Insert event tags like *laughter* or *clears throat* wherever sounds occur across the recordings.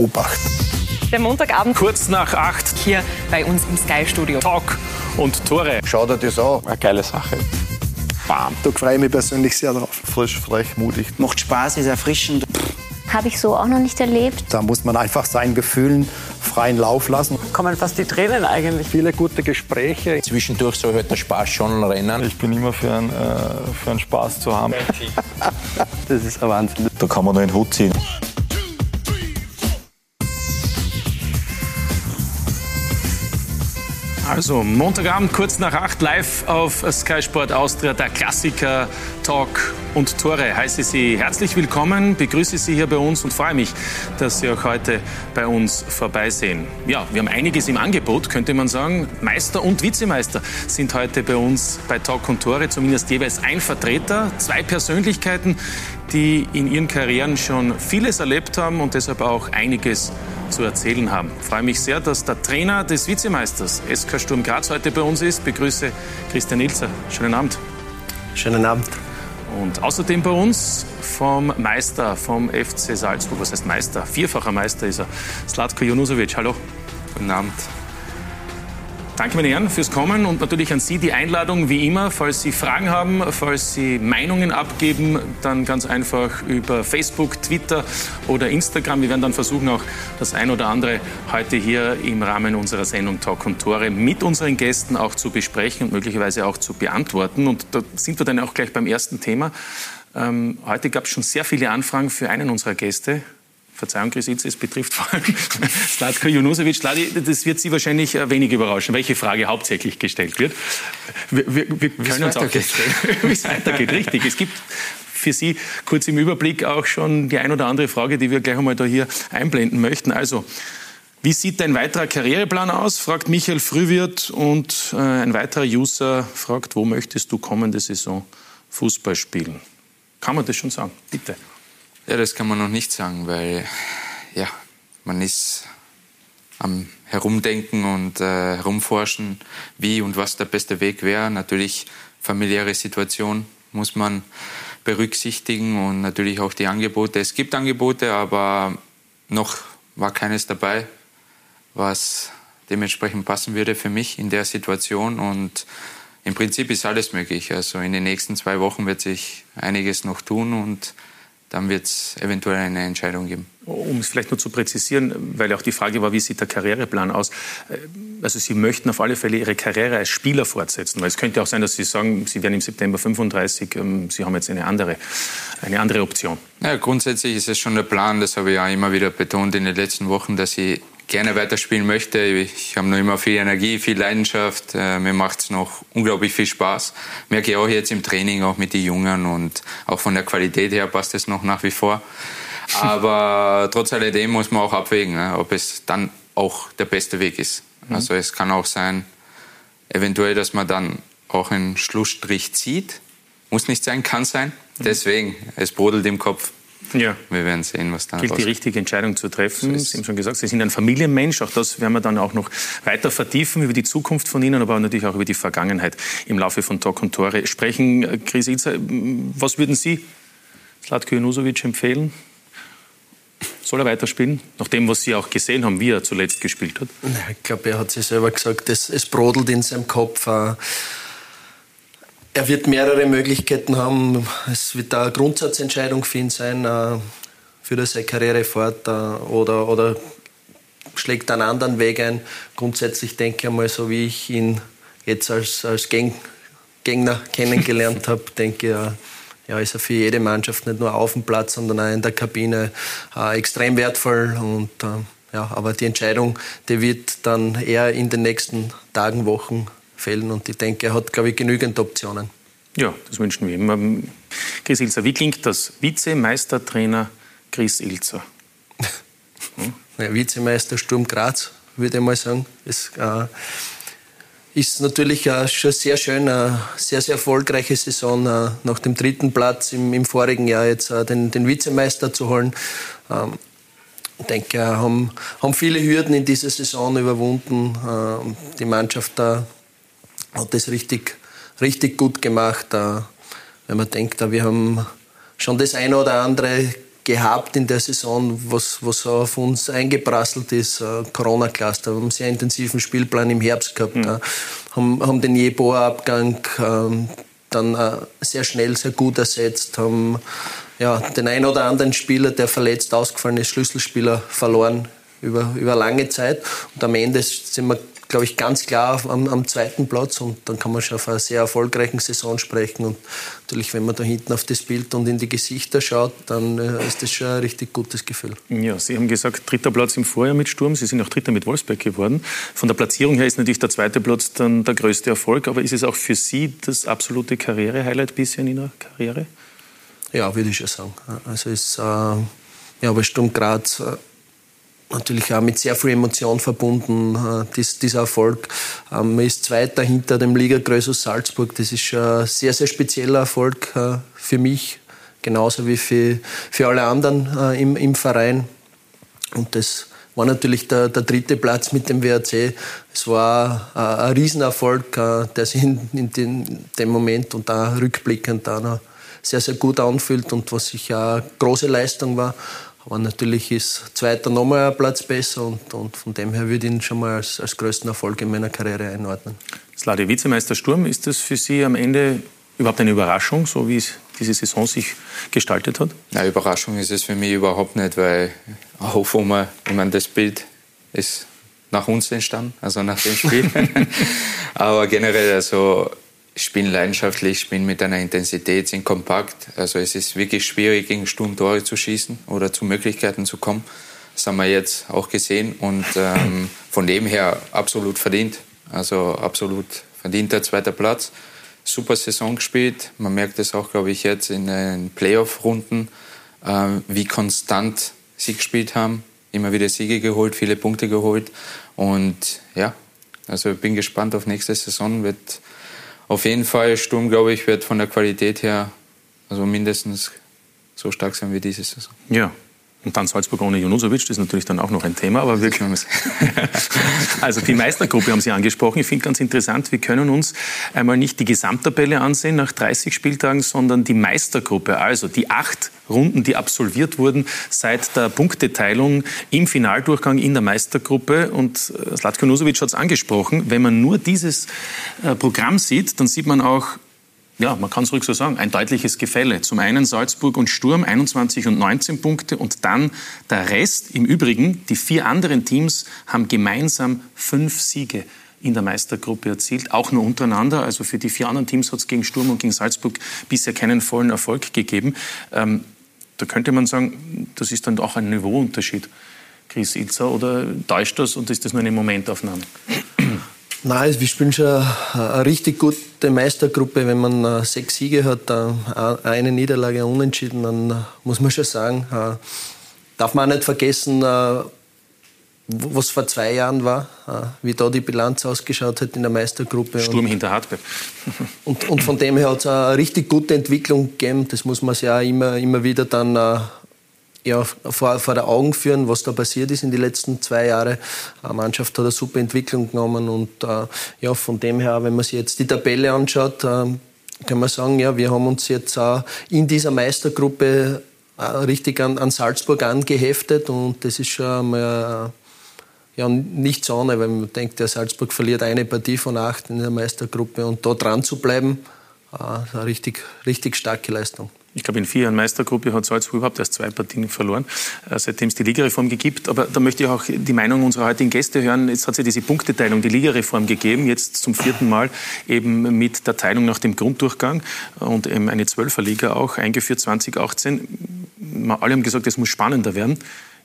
Obacht. Der Montagabend Kurz nach acht. hier bei uns im Sky-Studio. Talk und Tore. Schau dir das an. Eine geile Sache. Bam. Da freue ich mich persönlich sehr drauf. Frisch, frech, mutig. Macht Spaß, ist erfrischend. Habe ich so auch noch nicht erlebt. Da muss man einfach seinen Gefühlen freien Lauf lassen. Kommen fast die Tränen eigentlich. Viele gute Gespräche. Zwischendurch soll halt der Spaß schon rennen. Ich bin immer für einen, äh, für einen Spaß zu haben. *laughs* Das ist ein Wahnsinn. Da kann man nur den Hut ziehen. Also Montagabend kurz nach acht live auf Sky Sport Austria, der Klassiker Talk und Tore. Heiße Sie herzlich willkommen, begrüße Sie hier bei uns und freue mich, dass Sie auch heute bei uns vorbeisehen. Ja, wir haben einiges im Angebot, könnte man sagen. Meister und Vizemeister sind heute bei uns bei Talk und Tore, zumindest jeweils ein Vertreter, zwei Persönlichkeiten, die in ihren Karrieren schon vieles erlebt haben und deshalb auch einiges zu erzählen haben. Ich freue mich sehr, dass der Trainer des Vizemeisters SK Sturm Graz heute bei uns ist. Begrüße Christian Ilzer. Schönen Abend. Schönen Abend. Und außerdem bei uns vom Meister vom FC Salzburg. Was heißt Meister? Vierfacher Meister ist er. Slatko Junusovic. Hallo. Guten Abend. Danke, meine Herren, fürs Kommen und natürlich an Sie die Einladung, wie immer. Falls Sie Fragen haben, falls Sie Meinungen abgeben, dann ganz einfach über Facebook, Twitter oder Instagram. Wir werden dann versuchen, auch das ein oder andere heute hier im Rahmen unserer Sendung Talk und Tore mit unseren Gästen auch zu besprechen und möglicherweise auch zu beantworten. Und da sind wir dann auch gleich beim ersten Thema. Ähm, heute gab es schon sehr viele Anfragen für einen unserer Gäste. Verzeihung, Chris Itze, es betrifft vor allem *laughs* Slatko Junusovic. Das wird Sie wahrscheinlich äh, wenig überraschen, welche Frage hauptsächlich gestellt wird. Wir, wir, wir können uns auch feststellen, *laughs* wie es weitergeht. Richtig. Es gibt für Sie kurz im Überblick auch schon die ein oder andere Frage, die wir gleich einmal da hier einblenden möchten. Also, wie sieht dein weiterer Karriereplan aus? fragt Michael Frühwirt und äh, ein weiterer User fragt, wo möchtest du kommende Saison Fußball spielen? Kann man das schon sagen? Bitte. Ja, das kann man noch nicht sagen, weil ja, man ist am Herumdenken und äh, Herumforschen, wie und was der beste Weg wäre. Natürlich familiäre Situation muss man berücksichtigen und natürlich auch die Angebote. Es gibt Angebote, aber noch war keines dabei, was dementsprechend passen würde für mich in der Situation und im Prinzip ist alles möglich. Also in den nächsten zwei Wochen wird sich einiges noch tun und dann wird es eventuell eine Entscheidung geben. Um es vielleicht nur zu präzisieren, weil auch die Frage war, wie sieht der Karriereplan aus? Äh, Also Sie möchten auf alle Fälle Ihre Karriere als Spieler fortsetzen, weil es könnte auch sein, dass Sie sagen, Sie werden im September 35, ähm, Sie haben jetzt eine andere, eine andere Option. Ja, grundsätzlich ist es schon der Plan, das habe ich ja immer wieder betont in den letzten Wochen, dass ich gerne weiterspielen möchte. Ich habe noch immer viel Energie, viel Leidenschaft. Äh, mir macht es noch unglaublich viel Spaß. Merke ich auch jetzt im Training, auch mit den Jungen und auch von der Qualität her passt es noch nach wie vor. *laughs* Aber trotz alledem muss man auch abwägen, ne, ob es dann auch der beste Weg ist. Also es kann auch sein, eventuell, dass man dann auch einen Schlussstrich zieht. Muss nicht sein, kann sein. Deswegen, es brodelt im Kopf. Ja. Wir werden sehen, was dann gilt die richtige Entscheidung zu treffen. Sie haben schon gesagt, Sie sind ein Familienmensch. Auch das werden wir dann auch noch weiter vertiefen über die Zukunft von Ihnen, aber natürlich auch über die Vergangenheit im Laufe von Talk und Tore sprechen. Chris Ilzer, was würden Sie Slatko Junusovic empfehlen? Soll er weiterspielen? Nach dem, was Sie auch gesehen haben, wie er zuletzt gespielt hat. Ich glaube, er hat sich selber gesagt, es, es brodelt in seinem Kopf. äh, Er wird mehrere Möglichkeiten haben. Es wird da eine Grundsatzentscheidung für ihn sein, äh, er seine Karriere fort äh, oder, oder schlägt einen anderen Weg ein. Grundsätzlich denke ich einmal, so wie ich ihn jetzt als, als Gegner kennengelernt habe, *laughs* denke ich, äh, ja, ist er für jede Mannschaft nicht nur auf dem Platz, sondern auch in der Kabine extrem wertvoll. Und, ja, aber die Entscheidung, die wird dann eher in den nächsten Tagen, Wochen fällen. Und ich denke, er hat, glaube ich, genügend Optionen. Ja, das wünschen wir ihm. Ähm, Chris Ilzer, wie klingt das? Vizemeistertrainer Chris Ilzer. *laughs* Ja, Vizemeister Sturm Graz, würde ich mal sagen. Es äh, ist natürlich äh, schon sehr schön, eine sehr, sehr erfolgreiche Saison. Äh, nach dem dritten Platz im, im vorigen Jahr jetzt äh, den, den Vizemeister zu holen. Ähm, ich denke, äh, haben, haben viele Hürden in dieser Saison überwunden. Äh, die Mannschaft da hat das richtig, richtig gut gemacht. Wenn man denkt, wir haben schon das eine oder andere gehabt in der Saison, was, was auf uns eingeprasselt ist. Äh, Corona-Cluster. Wir haben einen sehr intensiven Spielplan im Herbst gehabt. Mhm. Haben, haben den Jeboa-Abgang äh, dann äh, sehr schnell, sehr gut ersetzt. Haben ja, den einen oder anderen Spieler, der verletzt ausgefallen ist, Schlüsselspieler verloren über, über lange Zeit. Und am Ende sind wir glaube ich, ganz klar am, am, zweiten Platz und dann kann man schon auf eine sehr erfolgreichen Saison sprechen. Und natürlich, wenn man da hinten auf das Bild und in die Gesichter schaut, dann äh, ist das schon ein richtig gutes Gefühl. Ja, Sie haben gesagt, dritter Platz im Vorjahr mit Sturm. Sie sind auch Dritter mit Wolfsberg geworden. Von der Platzierung her ist natürlich der zweite Platz dann der größte Erfolg. Aber ist es auch für Sie das absolute Karriere-Highlight bisher in Ihrer Karriere? Ja, würde ich schon sagen. Also ist, äh, ja, aber Sturm Graz äh, natürlich auch mit sehr viel Emotion verbunden, äh, dies, dieser Erfolg. Ähm, man ist Zweiter hinter dem Liga Grösus Salzburg. Das ist ein sehr, sehr spezieller Erfolg äh, für mich, genauso wie für, für alle anderen äh, im, im Verein. Und das war natürlich der, der dritte Platz mit dem WRC. Es war ein, Riesenerfolg, der sich in, in den, dem Moment und da rückblickend da noch sehr, sehr gut anfühlt und was sicher eine große Leistung war. Aber natürlich ist Zweiter nochmal ein Platz besser und, und, von dem her würde ich ihn schon mal als, als größten Erfolg in meiner Karriere einordnen. Slade Vizemeister Sturm, ist das für Sie am Ende überhaupt eine Überraschung, so wie es diese Saison sich gestaltet hat? Eine Überraschung ist es für mich überhaupt nicht, weil auch wo man, ich meine, das Bild ist nach uns entstanden, also nach dem Spiel. *laughs* Aber generell, also ich bin leidenschaftlich, ich bin mit einer Intensität, sind kompakt. Also es ist wirklich schwierig, gegen Sturm Tore zu schießen oder zu Möglichkeiten zu kommen. Das haben wir jetzt auch gesehen und ähm, von dem her absolut verdient. Also absolut verdienter zweiter Platz. Super Saison gespielt. Man merkt es auch, glaube ich, jetzt in den Playoff-Runden, äh, wie konstant sie gespielt haben. Immer wieder Siege geholt, viele Punkte geholt. Und ja, also ich bin gespannt auf nächste Saison. Wird auf jeden Fall, Sturm, glaube ich, wird von der Qualität her also mindestens so stark sein wie diese Saison. Ja, und dann Salzburg ohne Junusovic, das ist natürlich dann auch noch ein Thema. Aber wirklich, *laughs* also die Meistergruppe haben Sie angesprochen. Ich finde ganz interessant, wir können uns einmal nicht die Gesamttabelle ansehen nach 30 Spieltagen, sondern die Meistergruppe, also die acht Runden, die absolviert wurden seit der Punkteteilung im Finaldurchgang in der Meistergruppe. Und äh, Slatko Nusovic hat es angesprochen, wenn man nur dieses äh, Programm sieht, dann sieht man auch, ja, man kann es ruhig so sagen, ein deutliches Gefälle. Zum einen Salzburg und Sturm 21 und 19 Punkte und dann der Rest. Im Übrigen, die vier anderen Teams haben gemeinsam fünf Siege in der Meistergruppe erzielt, auch nur untereinander. Also für die vier anderen Teams hat es gegen Sturm und gegen Salzburg bisher keinen vollen Erfolg gegeben. Ähm, da könnte man sagen, das ist dann auch ein Niveauunterschied. Chris Ilzer, oder täuscht das und ist das nur eine Momentaufnahme? Nein, wir spielen schon eine richtig gute Meistergruppe. Wenn man äh, sechs Siege hat, äh, eine Niederlage unentschieden, dann äh, muss man schon sagen, darf man auch nicht vergessen, was vor zwei Jahren war, wie da die Bilanz ausgeschaut hat in der Meistergruppe. Sturm hinter Hartberg. *laughs* Und, und, von dem her hat es eine richtig gute Entwicklung gegeben. Das muss man sich ja immer, immer wieder dann ja, vor, vor der Augen führen, was da passiert ist in den letzten zwei Jahren. Die Mannschaft hat eine super Entwicklung genommen und äh, ja, von dem her, wenn man sich jetzt die Tabelle anschaut, äh, kann man sagen, ja, wir haben uns jetzt auch in dieser Meistergruppe äh, richtig an, an, Salzburg angeheftet und das ist schon mal ja, nicht so ohne, weil man denkt, der Salzburg verliert eine Partie von acht in der Meistergruppe und da dran zu bleiben, äh, eine richtig, richtig starke Leistung. Ich glaube, in vier Jahren Meistergruppe hat Salzburg überhaupt erst zwei Partien verloren, äh, seitdem es die Ligareform gibt. Aber da möchte ich auch die Meinung unserer heutigen Gäste hören. Jetzt hat es diese Punkteteilung, die Ligareform gegeben, jetzt zum vierten Mal eben mit der Teilung nach dem Grunddurchgang und eben eine Zwölferliga auch eingeführt 2018. Alle haben gesagt, es muss spannender werden.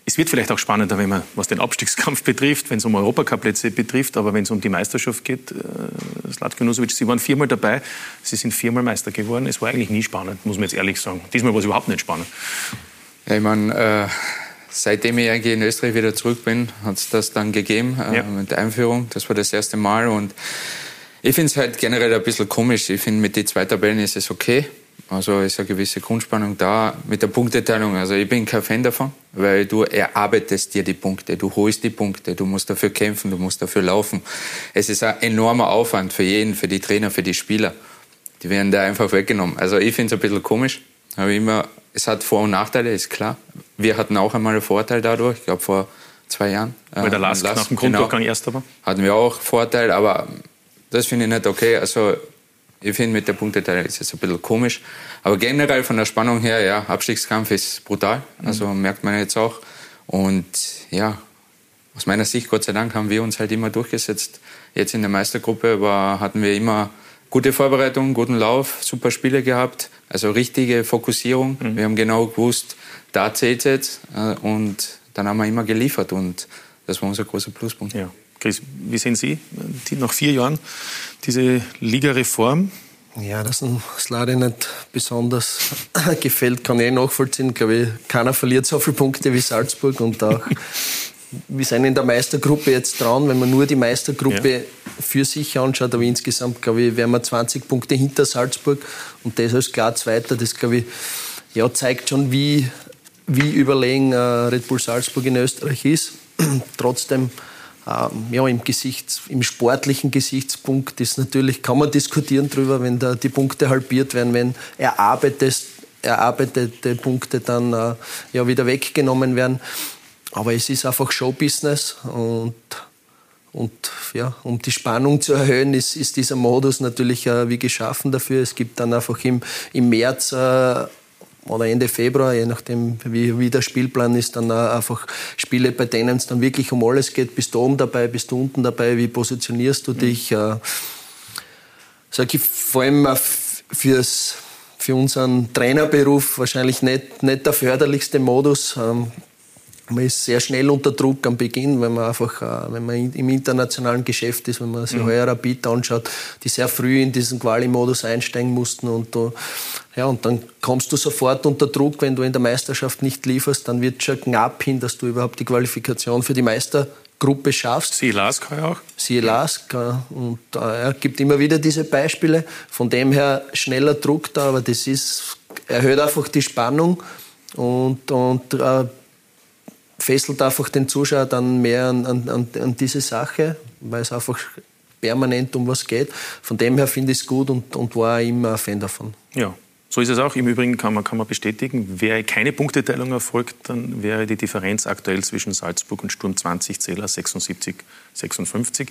Es wird vielleicht auch spannender, wenn man, was den Abstiegskampf *laughs* betrifft, wenn es um Europacup-Plätze betrifft, aber wenn es um die Meisterschaft geht, äh, Slatko Nusovic, Sie waren viermal dabei, Sie sind viermal Meister geworden. Es war eigentlich nie spannend, muss man jetzt ehrlich sagen. Diesmal war es überhaupt nicht spannend. Ja, ich meine, äh, seitdem ich eigentlich in Österreich wieder zurück bin, hat es das dann gegeben äh, ja. mit der Einführung. Das war das erste Mal und ich finde es halt generell ein bisschen komisch. Ich finde, mit den zwei Tabellen ist es okay. Also ist eine gewisse Grundspannung da mit der Punkteteilung. Also ich bin kein Fan davon, weil du erarbeitest dir die Punkte, du holst die Punkte, du musst dafür kämpfen, du musst dafür laufen. Es ist ein enormer Aufwand für jeden, für die Trainer, für die Spieler. Die werden da einfach weggenommen. Also ich finde es ein bisschen komisch. Habe immer es hat Vor- und Nachteile, ist klar. Wir hatten auch einmal einen Vorteil dadurch, ich glaube vor zwei Jahren. Weil der äh, Lask Lask, nach dem Grunddurchgang genau, erster war. Hatten wir auch Vorteil, aber das finde ich nicht okay. Also ich finde, mit der Punkteteilung ist es ein bisschen komisch. Aber generell von der Spannung her, ja, Abstiegskampf ist brutal. Also merkt man jetzt auch. Und ja, aus meiner Sicht, Gott sei Dank, haben wir uns halt immer durchgesetzt. Jetzt in der Meistergruppe war, hatten wir immer gute Vorbereitung, guten Lauf, super Spiele gehabt. Also richtige Fokussierung. Wir haben genau gewusst, da zählt es jetzt. Äh, Und dann haben wir immer geliefert. Und das war unser großer Pluspunkt. Ja. Chris, wie sehen Sie die, nach vier Jahren diese Ligareform? Ja, dass uns Slade nicht besonders *laughs* gefällt, kann ich eh nachvollziehen. Ich glaube, keiner verliert so viele Punkte wie Salzburg und auch *laughs* wir sind in der Meistergruppe jetzt dran, wenn man nur die Meistergruppe Ja. für sich anschaut, aber insgesamt, glaube ich, wären wir 20 Punkte hinter Salzburg und das als klar Zweiter, das, glaube ich, ja, zeigt schon, wie, wie überlegen äh, Red Bull Salzburg in Österreich ist. *clears throat* Trotzdem, ja, im, Gesichts-, im sportlichen Gesichtspunkt ist natürlich, kann man diskutieren darüber, wenn da die Punkte halbiert werden, wenn erarbeitete, erarbeitete Punkte dann äh, ja, wieder weggenommen werden. Aber es ist einfach Showbusiness und, und ja, um die Spannung zu erhöhen, ist, ist dieser Modus natürlich äh, wie geschaffen dafür. Es gibt dann einfach im, im März äh, oder Ende Februar, je nachdem wie, wie der Spielplan ist, dann einfach Spiele, bei denen es dann wirklich um alles geht. Bist du oben dabei, bist du unten dabei, wie positionierst du dich? Äh, sag ich, vor allem fürs, für unseren Trainerberuf wahrscheinlich nicht, nicht der förderlichste Modus. Man ist sehr schnell unter Druck am Beginn, wenn man einfach, äh, wenn man im internationalen Geschäft ist, wenn man sich heuer Rapid anschaut, die sehr früh in diesen Quali-Modus einsteigen mussten und du, ja, und dann kommst du sofort unter Druck, wenn du in der Meisterschaft nicht lieferst, dann wird schon knapp hin, dass du überhaupt die Qualifikation für die Meistergruppe schaffst Sie Lask auch? siehe Lask. äh, Und äh, es gibt immer wieder diese Beispiele. Von dem her schneller Druck da, aber das ist, erhöht einfach die Spannung und, und äh, fesselt einfach den Zuschauer dann mehr an, an, an, diese Sache, weil es einfach permanent um was geht. Von dem her finde ich es gut und, und war immer ein Fan davon. Ja, so ist es auch. Im Übrigen kann man, kann man bestätigen, wäre keine Punkteteilung erfolgt, dann wäre die Differenz aktuell zwischen Salzburg und Sturm 20 Zähler 76, 56.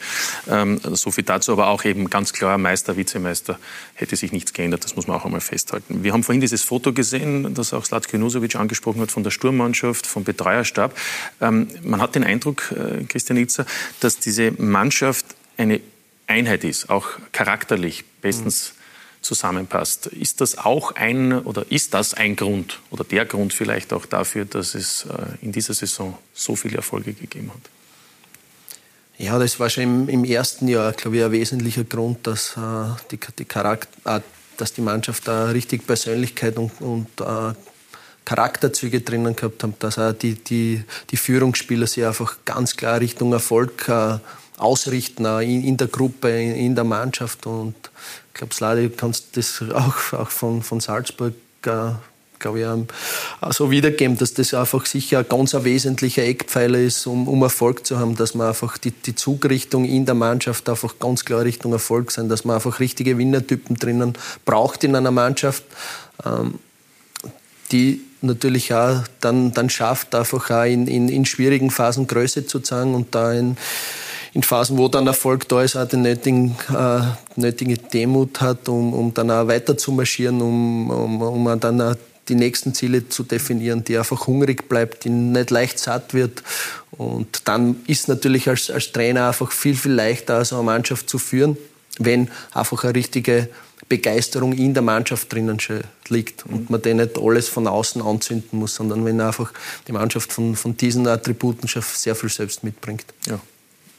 Ähm, so viel dazu, aber auch eben ganz klar, Meister, Vizemeister hätte sich nichts geändert, das muss man auch einmal festhalten. Wir haben vorhin dieses Foto gesehen, das auch Slatko Junusovic angesprochen hat, von der Sturmmannschaft, vom Betreuerstab. Ähm, man hat den Eindruck, äh, Christian Itzer, dass diese Mannschaft eine Einheit ist, auch charakterlich bestens zusammenpasst. Ist das auch ein oder ist das ein Grund oder der Grund vielleicht auch dafür, dass es äh, in dieser Saison so viele Erfolge gegeben hat? Ja, das war schon im, ersten Jahr, glaube ich, ein wesentlicher Grund, dass, äh, die, die, Charakter, äh, dass die Mannschaft da richtig Persönlichkeit und, und Charakterzüge drinnen gehabt haben, dass auch die, die, die Führungsspieler sich einfach ganz klar Richtung Erfolg ausrichten, in, in der Gruppe, in, in der Mannschaft. Und ich glaube, Slade, du kannst das auch, auch von, von Salzburg äh, glaube ich, ähm, auch so wiedergeben, dass das einfach sicher ein ganz ein wesentlicher Eckpfeiler ist, um, um Erfolg zu haben, dass man einfach die, die Zugrichtung in der Mannschaft einfach ganz klar Richtung Erfolg sein, dass man einfach richtige Winnertypen drinnen braucht in einer Mannschaft, ähm, die natürlich auch dann, dann schafft, einfach auch in, in, in schwierigen Phasen Größe zu zeigen und da in, in Phasen, wo dann Erfolg da ist, auch die nötigen, äh, nötige Demut hat, um, um dann auch weiter zu marschieren, um, um, um dann auch die nächsten Ziele zu definieren, die einfach hungrig bleibt, die nicht leicht satt wird. Und dann ist natürlich als, als Trainer einfach viel, viel leichter, so eine Mannschaft zu führen, wenn einfach eine richtige Begeisterung in der Mannschaft drinnen liegt und man den nicht alles von außen anzünden muss, sondern wenn einfach die Mannschaft von, von diesen Attributen schon sehr viel selbst mitbringt. Ja.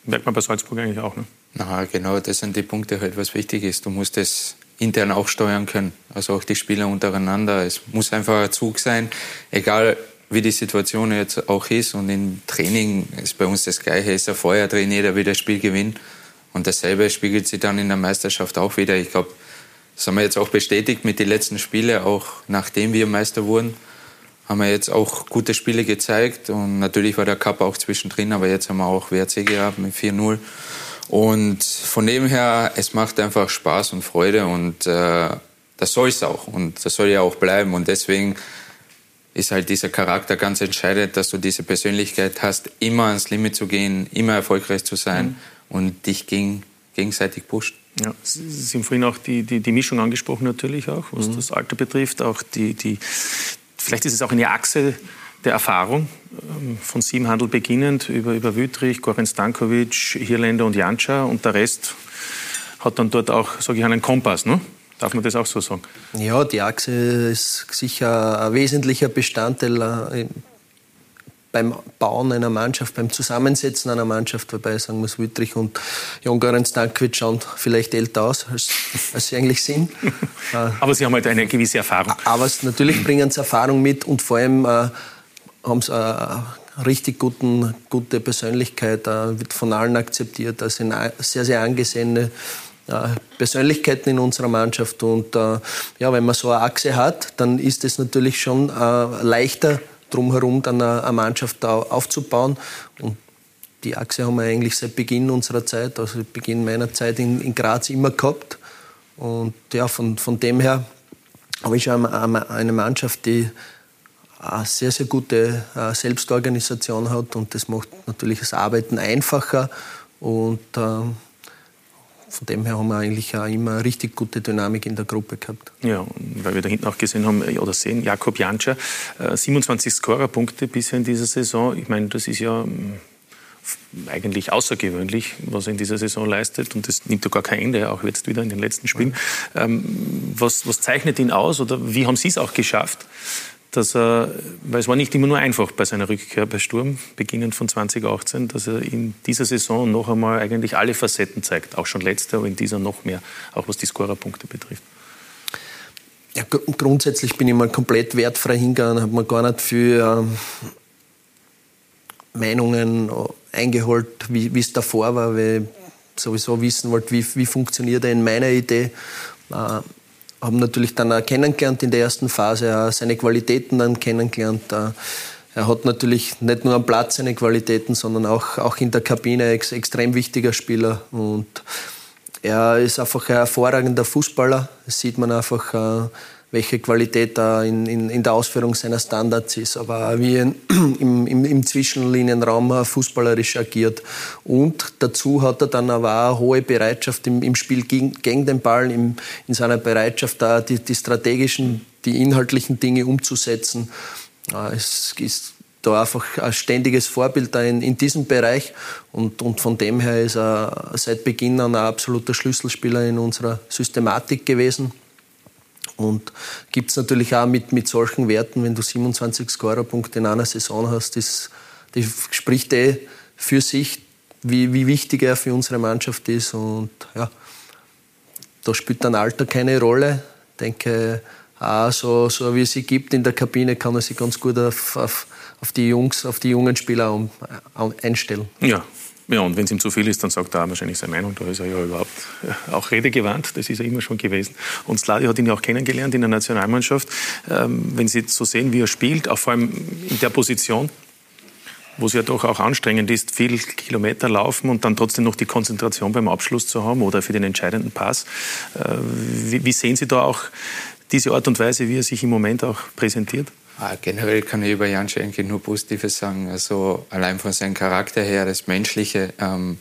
Merkt man bei Salzburg eigentlich auch, ne? Na, genau, das sind die Punkte halt, was wichtig ist. Du musst es intern auch steuern können, also auch die Spieler untereinander. Es muss einfach ein Zug sein, egal wie die Situation jetzt auch ist. Und im Training ist bei uns das Gleiche, ist ein Feuer drin, jeder will das Spiel gewinnen. Und dasselbe spiegelt sich dann in der Meisterschaft auch wieder. Ich glaube, das haben wir jetzt auch bestätigt mit den letzten Spielen, auch nachdem wir Meister wurden, haben wir jetzt auch gute Spiele gezeigt. Und natürlich war der Cup auch zwischendrin, aber jetzt haben wir auch WRC gehabt mit 4-0. Und von dem her, es macht einfach Spaß und Freude und äh, das soll es auch und das soll ja auch bleiben. Und deswegen ist halt dieser Charakter ganz entscheidend, dass du diese Persönlichkeit hast, immer ans Limit zu gehen, immer erfolgreich zu sein mhm. und dich gegen, gegenseitig pusht. Ja, Sie haben vorhin auch die, die, die Mischung angesprochen natürlich auch, was mhm. das Alter betrifft. Auch die, die, vielleicht ist es auch eine Achse der Erfahrung, ähm, von Siebenhandel beginnend, über, über Wüttrich, Goran Stankovic, Hirländer und Janča und der Rest hat dann dort auch, sage ich, einen Kompass. Ne? Darf man das auch so sagen? Ja, die Achse ist sicher ein wesentlicher Bestandteil äh, beim Bauen einer Mannschaft, beim Zusammensetzen einer Mannschaft, wobei ich sagen muss, Wittrich und Jon Stankovic schauen vielleicht älter aus, als, als sie eigentlich sind. *laughs* aber sie haben halt eine gewisse Erfahrung. Aber natürlich bringen sie Erfahrung mit und vor allem äh, haben sie eine richtig guten, gute Persönlichkeit, äh, wird von allen akzeptiert, also sehr, sehr angesehene äh, Persönlichkeiten in unserer Mannschaft. Und äh, ja, wenn man so eine Achse hat, dann ist es natürlich schon äh, leichter, drumherum dann eine Mannschaft aufzubauen. Und die Achse haben wir eigentlich seit Beginn unserer Zeit, also Beginn meiner Zeit in, in Graz immer gehabt. Und ja, von, von dem her habe ich eine Mannschaft, die eine sehr, sehr gute äh, Selbstorganisation hat und das macht natürlich das Arbeiten einfacher und ähm, von dem her haben wir eigentlich auch immer eine richtig gute Dynamik in der Gruppe gehabt. Ja, weil wir da hinten auch gesehen haben oder sehen, Jakob Janscher, 27 äh, Scorerpunkte bisher in dieser Saison. Ich meine, das ist ja mm, eigentlich außergewöhnlich, was er in dieser Saison leistet. Und das nimmt ja gar kein Ende, auch jetzt wieder in den letzten Spielen. Ähm, was, was zeichnet ihn aus oder wie haben Sie es auch geschafft, dass er, weil es war nicht immer nur einfach bei seiner Rückkehr bei Sturm, beginnend von 2018, dass er in dieser Saison noch einmal eigentlich alle Facetten zeigt, auch schon letzte, aber in dieser noch mehr, auch was die Scorerpunkte betrifft. Ja, grundsätzlich bin ich mal komplett wertfrei hingegangen, habe mir gar nicht viel ähm, Meinungen eingeholt, wie es davor war, weil ich sowieso wissen wollte, wie, wie funktioniert er in meiner Idee. Äh, haben natürlich dann auch kennengelernt in der ersten Phase, auch seine Qualitäten dann kennengelernt. Äh, er hat natürlich nicht nur am Platz seine Qualitäten, sondern auch, auch in der Kabine ex extrem wichtiger Spieler. Und er ist einfach ein hervorragender Fußballer. Das sieht man einfach, äh, welche Qualität da in, in, in, der Ausführung seiner Standards ist, aber wie er *clears throat* im, im, im, Zwischenlinienraum fußballerisch agiert. Und dazu hat er dann aber auch eine hohe Bereitschaft im, im Spiel gegen, gegen, den Ball, im, in seiner Bereitschaft da die, die strategischen, die inhaltlichen Dinge umzusetzen. Es ist da einfach ein ständiges Vorbild da in, in diesem Bereich und, und von dem her ist er seit Beginn an ein absoluter Schlüsselspieler in unserer Systematik gewesen. Und gibt es natürlich auch mit, mit solchen Werten, wenn du 27 Scorerpunkte in einer Saison hast, das, das spricht eh für sich, wie, wie wichtig er für unsere Mannschaft ist. Und ja, da spielt dann Alter keine Rolle. Ich denke, auch so, so wie es sie gibt in der Kabine, kann er sich ganz gut auf, auf, auf die Jungs, auf die jungen Spieler einstellen. Ja, ja, und wenn es ihm zu viel ist, dann sagt er wahrscheinlich seine Meinung. Da ist er ja überhaupt äh, auch redegewandt. Das ist er immer schon gewesen. Und Sladi hat ihn ja auch kennengelernt in der Nationalmannschaft. Ähm, wenn Sie so sehen, wie er spielt, auch vor allem in der Position, wo es ja doch auch anstrengend ist, viel Kilometer laufen und dann trotzdem noch die Konzentration beim Abschluss zu haben oder für den entscheidenden Pass. Äh, wie, wie sehen Sie da auch diese Art und Weise, wie er sich im Moment auch präsentiert? Ah, generell kann ich über Jan Schenke nur Positives sagen. Also allein von seinem Charakter her, das Menschliche. Ähm,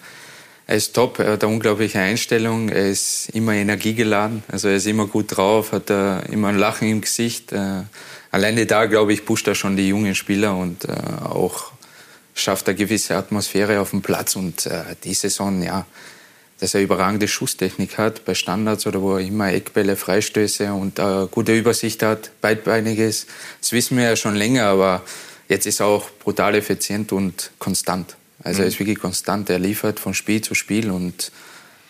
er ist top, er hat eine unglaubliche Einstellung, er ist immer energiegeladen, also er ist immer gut drauf, hat uh, immer ein Lachen im Gesicht. Uh, alleine da, glaube ich, pusht er schon die jungen Spieler und uh, auch schafft eine gewisse Atmosphäre auf dem Platz. Und die Saison, ja, dass er überragende Schusstechnik hat bei Standards oder wo er immer Eckbälle, Freistöße und äh, gute Übersicht hat, beidbeiniges. Das wissen wir ja schon länger, aber jetzt ist er auch brutal effizient und konstant. Also mhm. er ist wirklich konstant, er liefert von Spiel zu Spiel und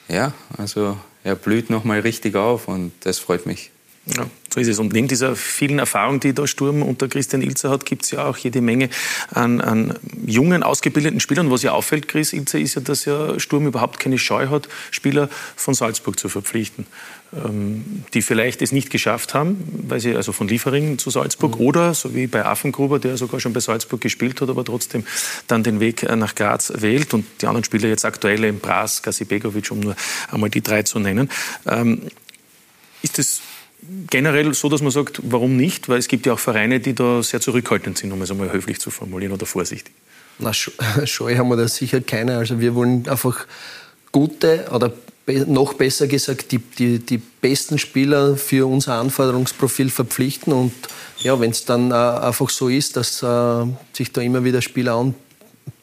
ja, also er blüht nochmal richtig auf und das freut mich. Ja, so ist es. Und neben dieser vielen Erfahrung, die der Sturm unter Christian Ilzer hat, gibt es ja auch jede Menge an, an, jungen, ausgebildeten Spielern. Was ja auffällt, Chris Ilzer, ist ja, dass ja Sturm überhaupt keine Scheu hat, Spieler von Salzburg zu verpflichten. Ähm, die vielleicht es nicht geschafft haben, weil sie also von Liefering zu Salzburg mhm. oder, so wie bei Affengruber, der sogar schon bei Salzburg gespielt hat, aber trotzdem dann den Weg äh, nach Graz wählt. Und die anderen Spieler jetzt aktuell im Bras, Gasi Begovic, um nur einmal die drei zu nennen. Ähm, ist es generell so, dass man sagt, warum nicht? Weil es gibt ja auch Vereine, die da sehr zurückhaltend sind, um es einmal höflich zu formulieren oder vorsichtig. Na, Scheu *laughs* haben wir da sicher keine. Also wir wollen einfach gute oder noch besser gesagt die, die, die besten Spieler für unser Anforderungsprofil verpflichten. Und ja, wenn es dann äh, einfach so ist, dass äh, sich da immer wieder Spieler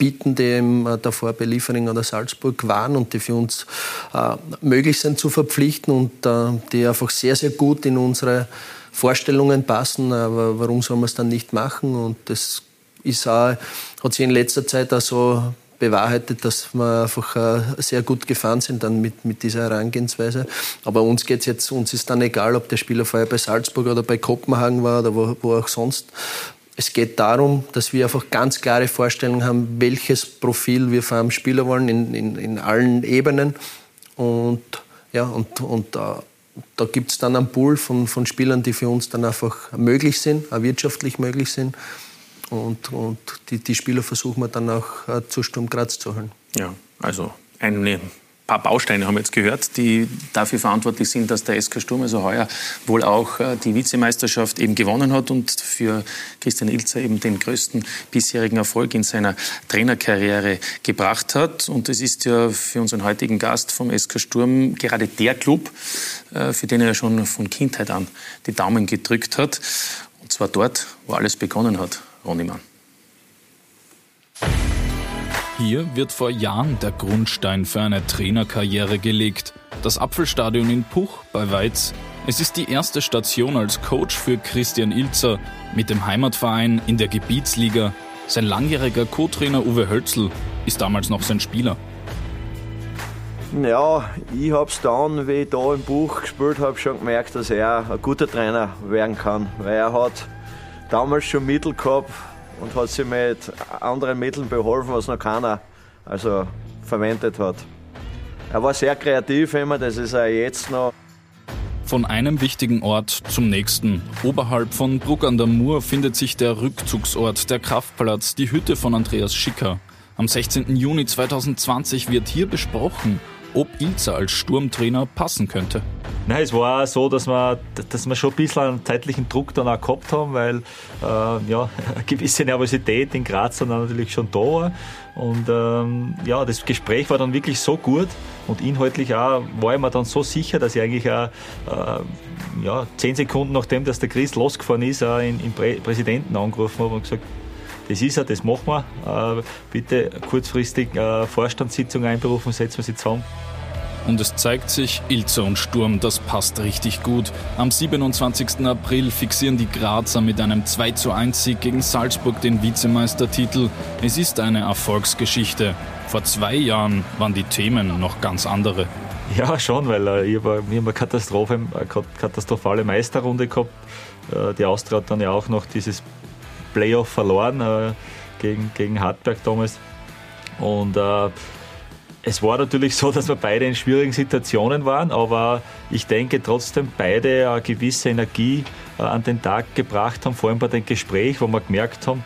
anbieten, die eben, äh, davor bei Liefering oder Salzburg waren und die für uns äh, möglich sind zu verpflichten und äh, die einfach sehr, sehr gut in unsere Vorstellungen passen, aber warum soll man es dann nicht machen? Und das ist auch, hat sich in letzter Zeit auch so bewahrheitet, dass wir einfach äh, sehr gut gefahren sind dann mit, mit dieser Herangehensweise. Aber uns geht's jetzt, uns ist dann egal, ob der Spieler vorher bei Salzburg oder bei Kopenhagen war oder wo, wo auch sonst. Es geht darum, dass wir einfach ganz klare Vorstellungen haben, welches Profil wir von einem Spieler wollen in, in, in allen Ebenen. Und ja, und, und uh, da gibt es dann einen Pool von, von Spielern, die für uns dann einfach möglich sind, auch wirtschaftlich möglich sind. Und, und die, die Spieler versuchen wir dann auch äh, zu Sturm Graz zu holen. Ja, also ein paar Bausteine haben wir jetzt gehört, die dafür verantwortlich sind, dass der SK Sturm also heuer wohl auch äh, die Vizemeisterschaft eben gewonnen hat und für Christian Ilzer eben den größten bisherigen Erfolg in seiner Trainerkarriere gebracht hat. Und es ist ja für unseren heutigen Gast vom SK Sturm gerade der Club, äh, für den er schon von Kindheit an die Daumen gedrückt hat. Und zwar dort, wo alles begonnen hat. Ronnemann. Hier wird vor Jahren der Grundstein für eine Trainerkarriere gelegt. Das Apfelstadion in Puch bei Weiz. Es ist die erste Station als Coach für Christian Ilzer mit dem Heimatverein in der Gebietsliga. Sein langjähriger Co-Trainer Uwe Hölzl ist damals noch sein Spieler. Ja, ich hab's dann, wie ich da im Buch gespielt habe, schon gemerkt, dass er ein guter Trainer werden kann. Weil er hat damals schon Mittel gehabt und hat sich mit anderen Mitteln beholfen, was noch keiner also verwendet hat. Er war sehr kreativ immer, das ist er jetzt noch. Von einem wichtigen Ort zum nächsten. Oberhalb von Bruck an der Mur findet sich der Rückzugsort, der Kraftplatz, die Hütte von Andreas Schicker. Am 16. Juni 2020 wird hier besprochen, ob Ilza als Sturmtrainer passen könnte. Nein, es war auch so, dass wir, dass wir schon ein bisschen einen zeitlichen Druck dann auch gehabt haben, weil äh, ja, *laughs* eine gewisse Nervosität in Graz dann natürlich schon da war. Und ähm, ja, das Gespräch war dann wirklich so gut und inhaltlich auch war ich mir dann so sicher, dass ich eigentlich auch äh, ja, zehn Sekunden nachdem dass der Chris losgefahren ist, auch in, in Prä Präsidenten angerufen habe und gesagt, das ist er, das machen wir. Äh, bitte kurzfristig äh, Vorstandssitzung einberufen, setzen wir sie zusammen. Und es zeigt sich, Ilzer und Sturm, das passt richtig gut. Am 27. April fixieren die Grazer mit einem 2 zu 1 Sieg gegen Salzburg den Vizemeistertitel. Es ist eine Erfolgsgeschichte. Vor zwei Jahren waren die Themen noch ganz andere. Ja, schon, weil äh, ich habe eine Katastrophe, katastrophale Meisterrunde gehabt. Äh, die Austria hat dann ja auch noch dieses Playoff verloren äh, gegen, gegen Hartberg damals. Und äh, es war natürlich so, *laughs* dass wir beide in schwierigen Situationen waren, aber ich denke trotzdem beide eine gewisse Energie äh, an den Tag gebracht haben, vor allem bei dem Gespräch, wo wir gemerkt haben,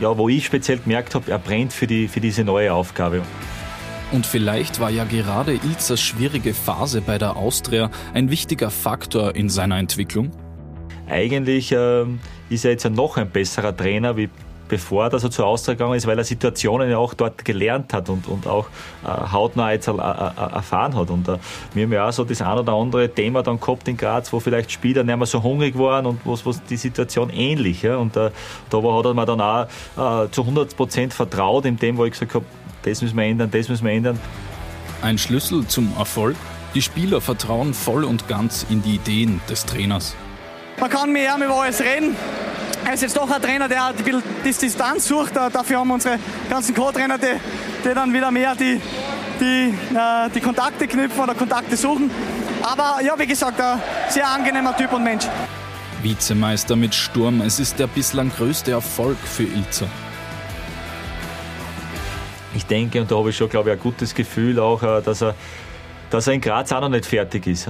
ja, wo ich speziell gemerkt habe, er brennt für, die, für diese neue Aufgabe. Und vielleicht war ja gerade Ilzers schwierige Phase bei der Austria ein wichtiger Faktor in seiner Entwicklung? Eigentlich äh, ist er jetzt noch ein besserer Trainer wie bevor dass er zur Austria gegangen ist, weil er Situationen ja auch dort gelernt hat und, und auch äh, hautnah jetzt äh, äh, erfahren hat. Und äh, wir haben ja auch so das ein oder andere Thema dann gehabt in Graz, wo vielleicht Spieler nicht mehr so hungrig waren und wo, wo die Situation ähnlich. Ja? Und äh, da hat er mir dann auch äh, zu 100 Prozent vertraut in dem, wo ich gesagt habe, das müssen wir ändern, das müssen wir ändern. Ein Schlüssel zum Erfolg? Die Spieler vertrauen voll und ganz in die Ideen des Trainers. Man kann mehr über alles reden. Er ist jetzt doch ein Trainer, der ein bisschen die Distanz sucht. Dafür haben unsere ganzen Co-Trainer, die, die, dann wieder mehr die, die, äh, die Kontakte knüpfen oder Kontakte suchen. Aber ja, wie gesagt, ein sehr angenehmer Typ und Mensch. Vizemeister mit Sturm, es ist der bislang größte Erfolg für Ilzer. Ich denke, und da habe ich schon, glaube ich, ein gutes Gefühl auch, äh, dass er, dass er in Graz auch noch nicht fertig ist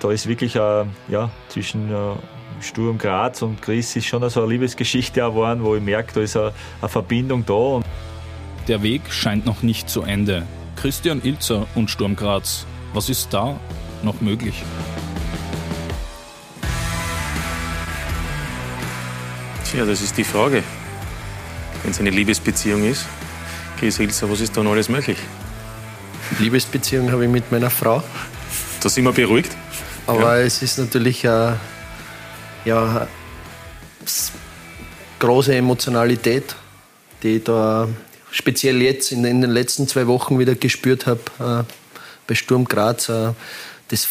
da ist wirklich äh, ja, zwischen äh, Sturm Graz und Chris ist schon so eine Liebesgeschichte geworden, wo ich merke, da ist eine, eine Verbindung da. Der Weg scheint noch nicht zu Ende. Christian Ilzer und Sturm Graz, was ist da noch möglich? Tja, das ist die Frage. Wenn es eine Liebesbeziehung ist, Chris Ilzer, was ist da noch alles möglich? Liebesbeziehung habe ich mit meiner Frau. Da sind wir beruhigt. Aber ja. es ist natürlich äh, ja, große Emotionalität, die ich da speziell jetzt in, in den letzten zwei Wochen wieder gespürt habe äh, bei Sturm Graz. Äh, das,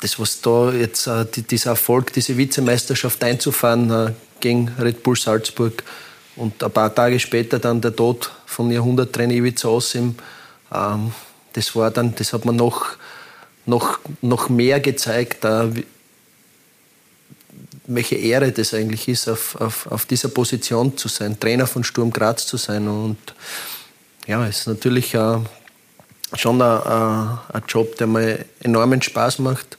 das, was da jetzt, äh, die, dieser Erfolg, diese Vizemeisterschaft einzufahren gegen Red Bull Salzburg und ein paar Tage später dann der Tod von Jahrhunderttrainer Ivica Osim, ähm, das war dann, das hat man noch, noch, noch mehr gezeigt, äh, welche Ehre das eigentlich ist, auf, auf, auf dieser Position zu sein, Trainer von Sturm Graz zu sein. Und ja, es ist natürlich äh, schon ein, ein, Job, der mir enormen Spaß macht,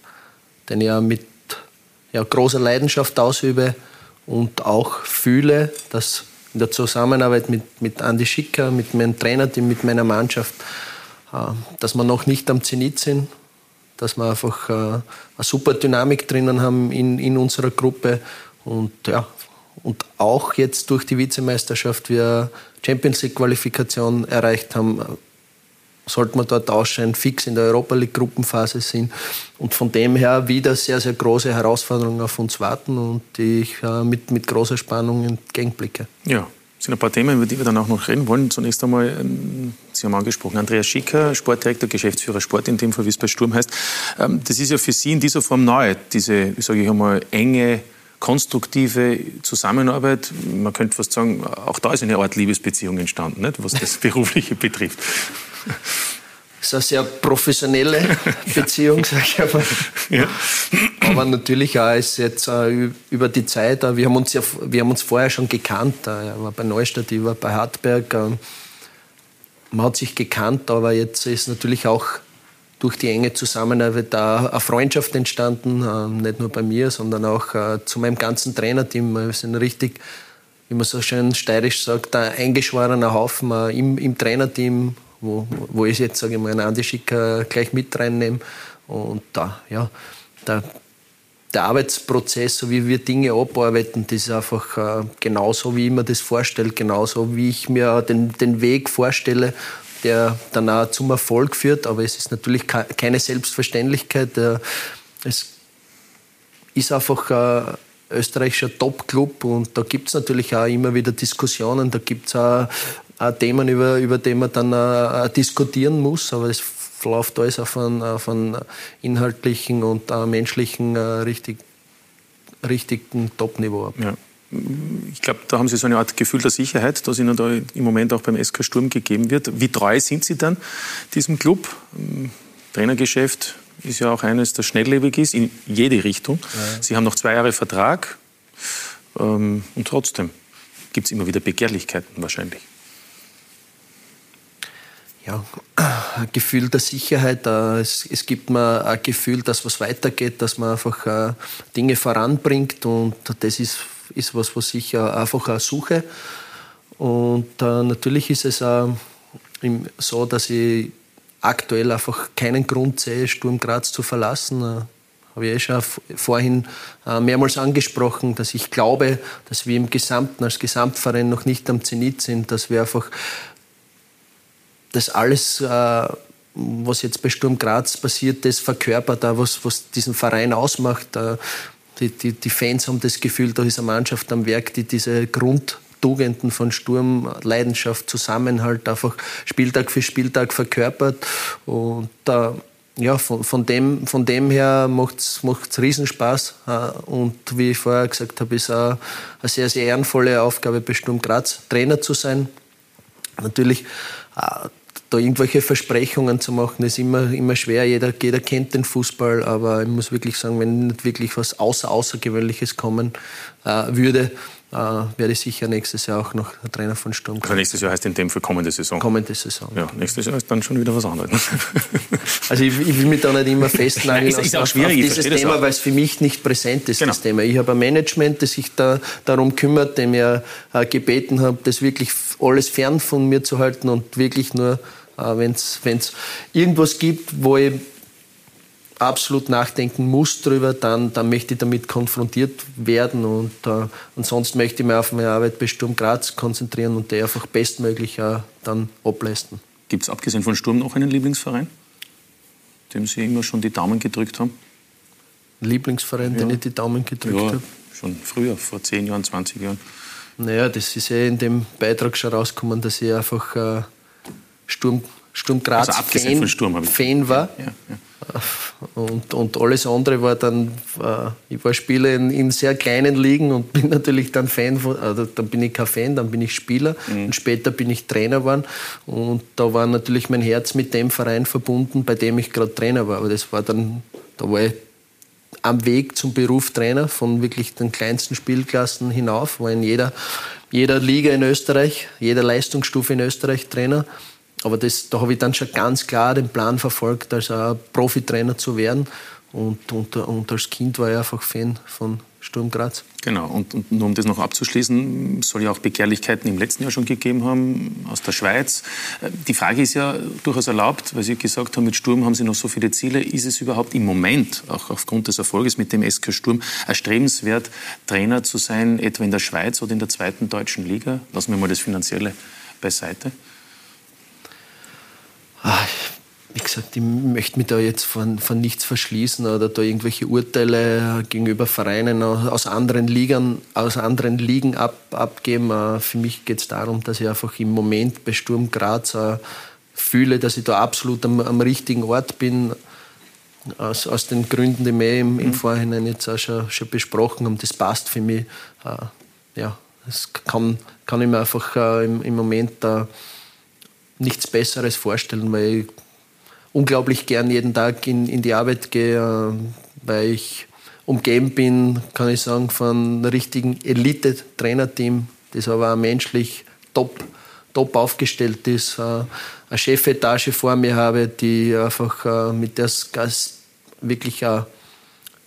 den ich mit ja, großer Leidenschaft ausübe und auch fühle, dass in der Zusammenarbeit mit, mit Andi Schicker, mit meinem Trainerteam, mit meiner Mannschaft, äh, dass wir noch nicht am Zenit sind, dass wir einfach äh, eine super Dynamik drinnen haben in, in unserer Gruppe. Und ja, und auch jetzt durch die Vizemeisterschaft wir Champions League Qualifikation erreicht haben, sollten wir dort ausscheiden, fix in der Europa League Gruppenphase sind. Und von dem her wieder sehr, sehr große Herausforderungen auf uns warten und die ich äh, mit, mit großer Spannung entgegenblicke. Ja, sind ein paar Themen, über die wir dann auch noch reden wollen. Zunächst einmal, ähm, Sie haben angesprochen, Andreas Schicker, Sportdirektor, Geschäftsführer Sport, in dem Fall, wie es bei Sturm heißt. Ähm, das ist ja für Sie in dieser Form neu, diese, sage ich einmal, enge, konstruktive Zusammenarbeit. Man könnte fast sagen, auch da ist eine Art Liebesbeziehung entstanden, nicht? was das *laughs* Berufliche betrifft. Das ist eine sehr professionelle *laughs* Beziehung, sage ich aber. Ja. Aber natürlich auch ist jetzt äh, über die Zeit, äh, wir, haben uns ja, wir haben uns vorher schon gekannt. Äh, er war bei Neustadt, ich war bei Hartberg. man hat sich gekannt, aber jetzt ist natürlich auch durch die enge Zusammenarbeit da eine Freundschaft entstanden. nicht nur bei mir, sondern auch zu meinem ganzen Trainerteam. Wir sind richtig, wie man so schön steirisch sagt, ein eingeschworener Haufen im, im Trainerteam wo, wo ich jetzt, sage ich mal, einen Andi Schicker gleich mit reinnehme. Und da, ja, der, der Arbeitsprozess, so wie wir Dinge abarbeiten, das ist einfach äh, genauso, wie ich mir das vorstelle, genauso wie ich mir den, den Weg vorstelle, der dann auch zum Erfolg führt. Aber es ist natürlich keine Selbstverständlichkeit. Äh, es ist einfach ein österreichischer Top-Club und da gibt es natürlich auch immer wieder Diskussionen, da gibt es auch Themen, über, über die man dann äh, diskutieren muss, aber es läuft alles auf einem, auf einem inhaltlichen und menschlichen äh, richtig, richtigen Top-Niveau ab. Ja. Ich glaube, da haben Sie so eine Art Gefühl der Sicherheit, das Ihnen da im Moment auch beim SK Sturm gegeben wird. Wie treu sind Sie dann diesem Club? Trainergeschäft ist ja auch eines, das schnelllebig ist, in jede Richtung. Ja. Sie haben noch zwei Jahre Vertrag ähm, und trotzdem gibt es immer wieder Begehrlichkeiten wahrscheinlich ja, ein Gefühl der Sicherheit. Äh, es, es, gibt mir ein Gefühl, dass was weitergeht, dass man einfach äh, Dinge voranbringt und das ist, ist was, was ich einfach suche. Und äh, natürlich ist es so, dass ich aktuell einfach keinen Grund sehe, Sturm Graz zu verlassen. Habe ich eh schon vorhin mehrmals angesprochen, dass ich glaube, dass wir im Gesamten als Gesamtverein noch nicht am Zenit sind, dass wir einfach das alles, äh, was jetzt bei Sturm Graz passiert, das verkörpert da, was, was diesen Verein ausmacht. Äh, die, die, die Fans haben das Gefühl, da ist eine Mannschaft am Werk, die diese Grundtugenden von Sturm, Leidenschaft, Zusammenhalt einfach Spieltag für Spieltag verkörpert. Und äh, ja, von, von, dem, von dem her macht es Riesenspaß. Und wie ich vorher gesagt habe, ist auch eine sehr, sehr ehrenvolle Aufgabe bei Sturm Graz, Trainer zu sein. Natürlich da irgendwelche Versprechungen zu machen, ist immer, immer schwer. Jeder, jeder kennt den Fußball, aber ich muss wirklich sagen, wenn nicht wirklich was außer Außergewöhnliches kommen äh, würde, äh, werde ich sicher nächstes Jahr auch noch Trainer von Sturm. Also nächstes Jahr heißt in dem Fall kommende Saison? Kommende Saison. Ja, nächstes Jahr ist dann schon wieder was anderes. *laughs* also ich, ich will mich da nicht immer festnageln *laughs* Nein, ist, auf, auf dieses Thema, weil es für mich nicht präsent ist, genau. das Thema. Ich habe ein Management, das sich da darum kümmert, dem ich äh, gebeten habe, das wirklich alles fern von mir zu halten und wirklich nur, äh, wenn es irgendwas gibt, wo ich absolut nachdenken muss drüber, dann, dann möchte ich damit konfrontiert werden und, äh, und sonst möchte ich mich auf meine Arbeit bei Sturm Graz konzentrieren und die einfach bestmöglich äh, dann ableisten. Gibt es abgesehen von Sturm noch einen Lieblingsverein, dem Sie immer schon die Daumen gedrückt haben? Lieblingsverein, ja. den ich die Daumen gedrückt ja, habe? Schon früher, vor 10 Jahren, 20 Jahren. Naja, das ist ja in dem Beitrag schon rausgekommen, dass ich einfach äh, Sturm, Sturm Graz also Fan, Sturm, Fan war. Ja, ja. Und, und alles andere war dann, äh, ich war Spieler in, in, sehr kleinen Ligen und bin *laughs* natürlich dann Fan von, also dann bin ich kein Fan, dann bin ich Spieler mhm. und später bin ich Trainer geworden. Und da war natürlich mein Herz mit dem Verein verbunden, bei dem ich gerade Trainer war. Aber das war dann, da war ich am Weg zum Beruf Trainer, von wirklich den kleinsten Spielklassen hinauf, war in jeder, jeder Liga in Österreich, jeder Leistungsstufe in Österreich Trainer. Aber das, da habe ich dann schon ganz klar den Plan verfolgt, als Profitrainer zu werden. Und, und, und als Kind war ich einfach Fan von Sturm Graz. Genau, und, und, nur um das noch abzuschließen, soll ja auch Begehrlichkeiten im letzten Jahr schon gegeben haben aus der Schweiz. Die Frage ist ja durchaus erlaubt, weil Sie gesagt haben, mit Sturm haben Sie noch so viele Ziele. Ist es überhaupt im Moment, auch aufgrund des Erfolges mit dem SK Sturm, erstrebenswert, Trainer zu sein, etwa in der Schweiz oder in der zweiten deutschen Liga? Lassen wir mal das Finanzielle beiseite. Ach, wie gesagt, ich möchte mich da jetzt von, von nichts verschließen oder da irgendwelche Urteile gegenüber Vereinen aus anderen Ligen, aus anderen Ligen ab, abgeben. Äh, für mich geht es darum, dass ich einfach im Moment bei Sturm Graz äh, fühle, dass ich da absolut am, am richtigen Ort bin. Aus, aus, den Gründen, die wir im, im mhm. Vorhinein jetzt auch schon, schon, besprochen haben. Das passt für mich. Äh, ja, das kann, kann ich mir einfach im, im Moment nichts Besseres vorstellen, weil ich unglaublich gern jeden Tag in, in die Arbeit gehe, äh, weil ich umgeben bin, kann ich sagen, von einem richtigen Elite-Trainerteam, das aber auch menschlich top, top aufgestellt ist. Äh, eine Chefetage vor mir habe, die einfach äh, mit der wirklich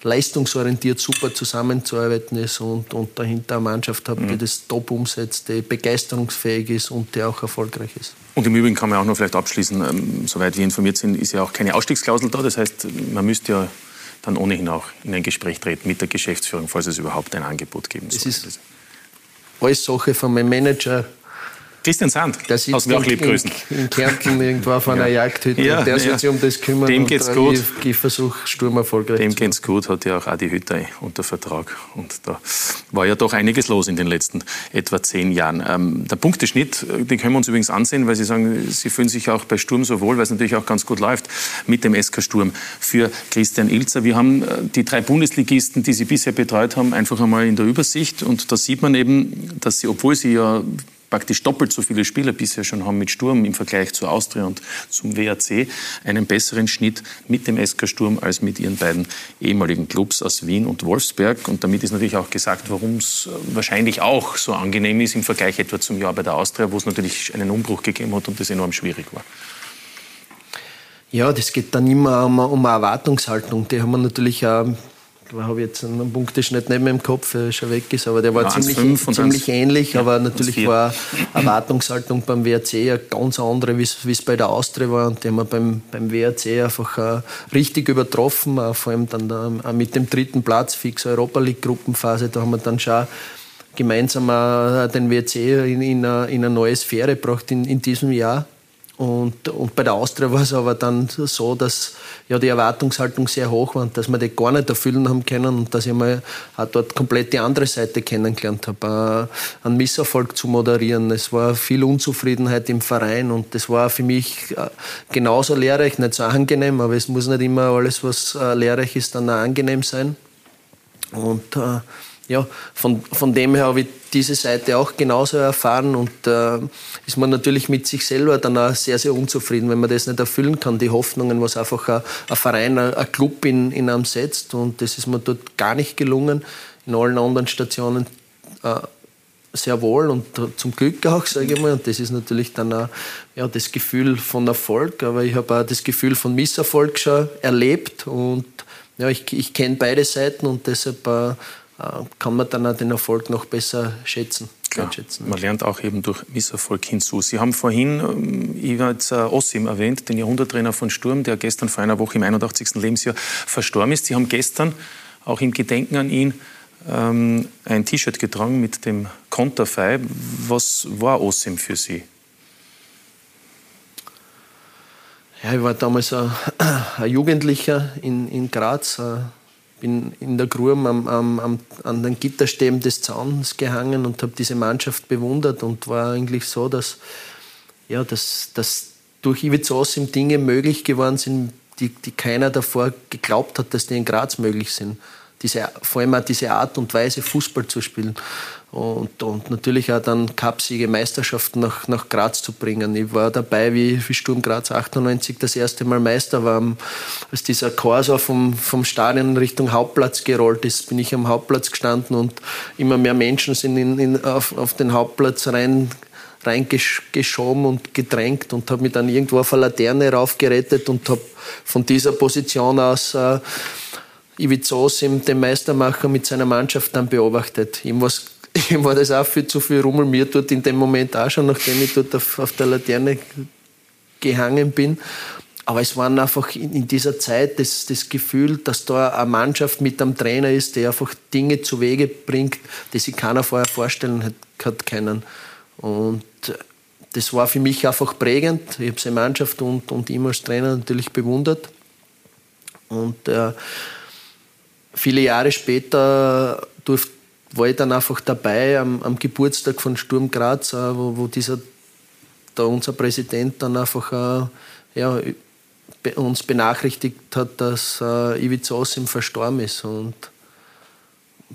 leistungsorientiert super zusammenzuarbeiten ist und, und dahinter eine Mannschaft hat, die mhm. das top umsetzt, die begeisterungsfähig ist und die auch erfolgreich ist. Und im Übrigen kann man auch noch vielleicht abschließen, ähm, soweit wir informiert sind, ist ja auch keine Ausstiegsklausel da. Das heißt, man müsste ja dann ohnehin auch in ein Gespräch treten mit der Geschäftsführung, falls es überhaupt ein Angebot geben soll. Das ist alles Sache von meinem Manager, Christian Sand, das aus wir auch lieb grüßen. In, in Kärnten irgendwo auf einer *laughs* ja. Jagdhütte. Ja, der soll sich um das kümmern. Dem geht's gut. Ich, ich versuche Sturm erfolgreich Dem geht's gut, hat ja auch Adi Hütter unter Vertrag. Und da war ja doch einiges los in den letzten etwa zehn Jahren. Ähm, der Punkteschnitt, den können wir uns übrigens ansehen, weil Sie sagen, Sie fühlen sich auch bei Sturm so wohl, weil es natürlich auch ganz gut läuft mit dem SK Sturm für Christian Ilzer. Wir haben äh, die drei Bundesligisten, die Sie bisher betreut haben, einfach einmal in der Übersicht. Und da sieht man eben, dass Sie, obwohl Sie ja praktisch doppelt so viele Spieler bisher schon haben mit Sturm im Vergleich zu Austria und zum WAC, einen besseren Schnitt mit dem SK Sturm als mit ihren beiden ehemaligen Clubs aus Wien und Wolfsberg. Und damit ist natürlich auch gesagt, warum es wahrscheinlich auch so angenehm ist im Vergleich etwa zum Jahr bei der Austria, wo es natürlich einen Umbruch gegeben hat und das enorm schwierig war. Ja, das geht dann immer um, um eine Erwartungshaltung. Die haben wir natürlich auch habe ich jetzt einen Punkteschnitt nicht mehr im Kopf, der schon weg ist, aber der war ja, ziemlich, ziemlich ähnlich. Ja, aber natürlich war Erwartungshaltung beim WRC ja ganz andere, wie es bei der Austria war. Und die haben wir beim, beim WRC einfach uh, richtig übertroffen, uh, vor allem dann uh, mit dem dritten Platz, fix Europa League Gruppenphase. Da haben wir dann schon gemeinsam den WRC in, in, eine, in eine neue Sphäre gebracht in, in diesem Jahr. Und, und bei der Austria war es aber dann so, dass ja die Erwartungshaltung sehr hoch war dass wir die gar nicht erfüllen haben können und dass ich mal auch dort komplett die andere Seite kennengelernt habe, einen Misserfolg zu moderieren. Es war viel Unzufriedenheit im Verein und das war für mich äh, genauso lehrreich, nicht so angenehm, aber es muss nicht immer alles, was äh, lehrreich ist, dann auch angenehm sein. Und äh, ja, von, von dem her habe ich diese Seite auch genauso erfahren und äh, ist man natürlich mit sich selber dann auch sehr, sehr unzufrieden, wenn man das nicht erfüllen kann, die Hoffnungen, was einfach ein, ein Verein, ein, ein, Club in, in einem setzt und das ist mir dort gar nicht gelungen. In allen anderen Stationen äh, sehr wohl und zum Glück auch, sage ich mal. Und das ist natürlich dann auch ja, das Gefühl von Erfolg, aber ich habe auch das Gefühl von Misserfolg schon erlebt und ja, ich, ich kenne beide Seiten und deshalb äh, kann man dann auch den Erfolg noch besser schätzen. einschätzen. Man lernt auch eben durch Misserfolg hinzu. Sie haben vorhin ähm, Ivat Ossim erwähnt, den Jahrhunderttrainer von Sturm, der gestern vor einer Woche im 81. Lebensjahr verstorben ist. Sie haben gestern auch im Gedenken an ihn ähm, ein T-Shirt getragen mit dem Konterfei. Was war Ossim für Sie? Ja, ich war damals ein, *clears throat* ein Jugendlicher in, in Graz. Äh, bin in der Grube am, am, am, an den Gitterstäben des Zauns gehangen und habe diese Mannschaft bewundert und war eigentlich so, dass, ja, dass, dass durch Ivica Ossim Dinge möglich geworden sind, die, die keiner davor geglaubt hat, dass die in Graz möglich sind diese, vor allem auch diese Art und Weise, Fußball zu spielen. Und, und natürlich auch dann Cupsiege, Meisterschaften nach, nach Graz zu bringen. Ich war dabei, wie, wie Sturm Graz 98 das erste Mal Meister war. Als dieser Corso vom, vom Stadion Richtung Hauptplatz gerollt ist, bin ich am Hauptplatz gestanden und immer mehr Menschen sind in, in, auf, auf den Hauptplatz rein reingeschoben und gedrängt und habe mich dann irgendwo auf eine Laterne raufgerettet und habe von dieser Position aus äh, Ivizosim, den Meistermacher, mit seiner Mannschaft dann beobachtet. Ihm, ihm war das auch viel zu viel Rummel, mir dort in dem Moment auch schon, nachdem ich dort auf, auf der Laterne gehangen bin. Aber es war einfach in dieser Zeit das, das Gefühl, dass da eine Mannschaft mit einem Trainer ist, der einfach Dinge zu Wege bringt, die sich keiner vorher vorstellen hat, hat können. Und das war für mich einfach prägend. Ich habe seine Mannschaft und, und ihn als Trainer natürlich bewundert. Und äh, viele Jahre später durfte, war ich dann einfach dabei am, am Geburtstag von Sturm Graz, äh, wo, wo dieser, da unser Präsident dann einfach äh, ja, uns benachrichtigt hat, dass äh, Ivica Osim verstorben ist. Und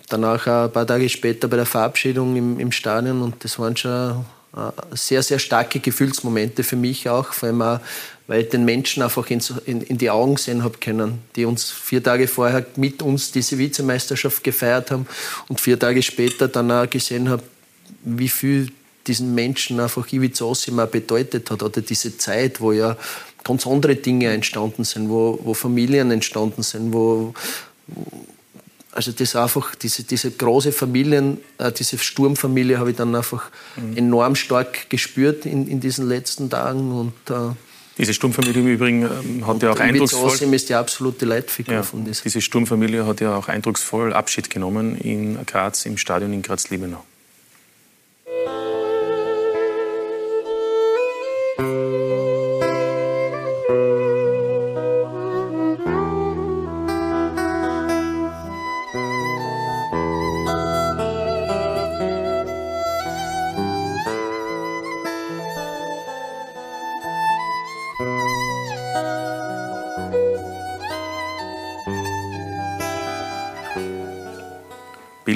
danach ein paar Tage später bei der Verabschiedung im, im Stadion und das waren schon äh, sehr, sehr starke Gefühlsmomente für mich auch, vor allem auch, weil ich den Menschen einfach in, in, in die Augen sehen habe können, die uns vier Tage vorher mit uns diese Vizemeisterschaft gefeiert haben und vier Tage später dann auch gesehen habe, wie viel diesen Menschen einfach Ivica Osima bedeutet hat oder diese Zeit, wo ja ganz andere Dinge entstanden sind, wo, wo Familien entstanden sind, wo, also das einfach, diese, diese große Familien, äh, diese Sturmfamilie habe ich dann einfach mhm. enorm stark gespürt in, in diesen letzten Tagen. Und, äh, diese Sturmfamilie im Übrigen ähm, hat ja auch eindrucksvoll... Osim ist die absolute Leitfigur ja, von dieser. Diese Sturmfamilie hat ja auch eindrucksvoll Abschied genommen in Graz, im Stadion in Graz-Liebenau.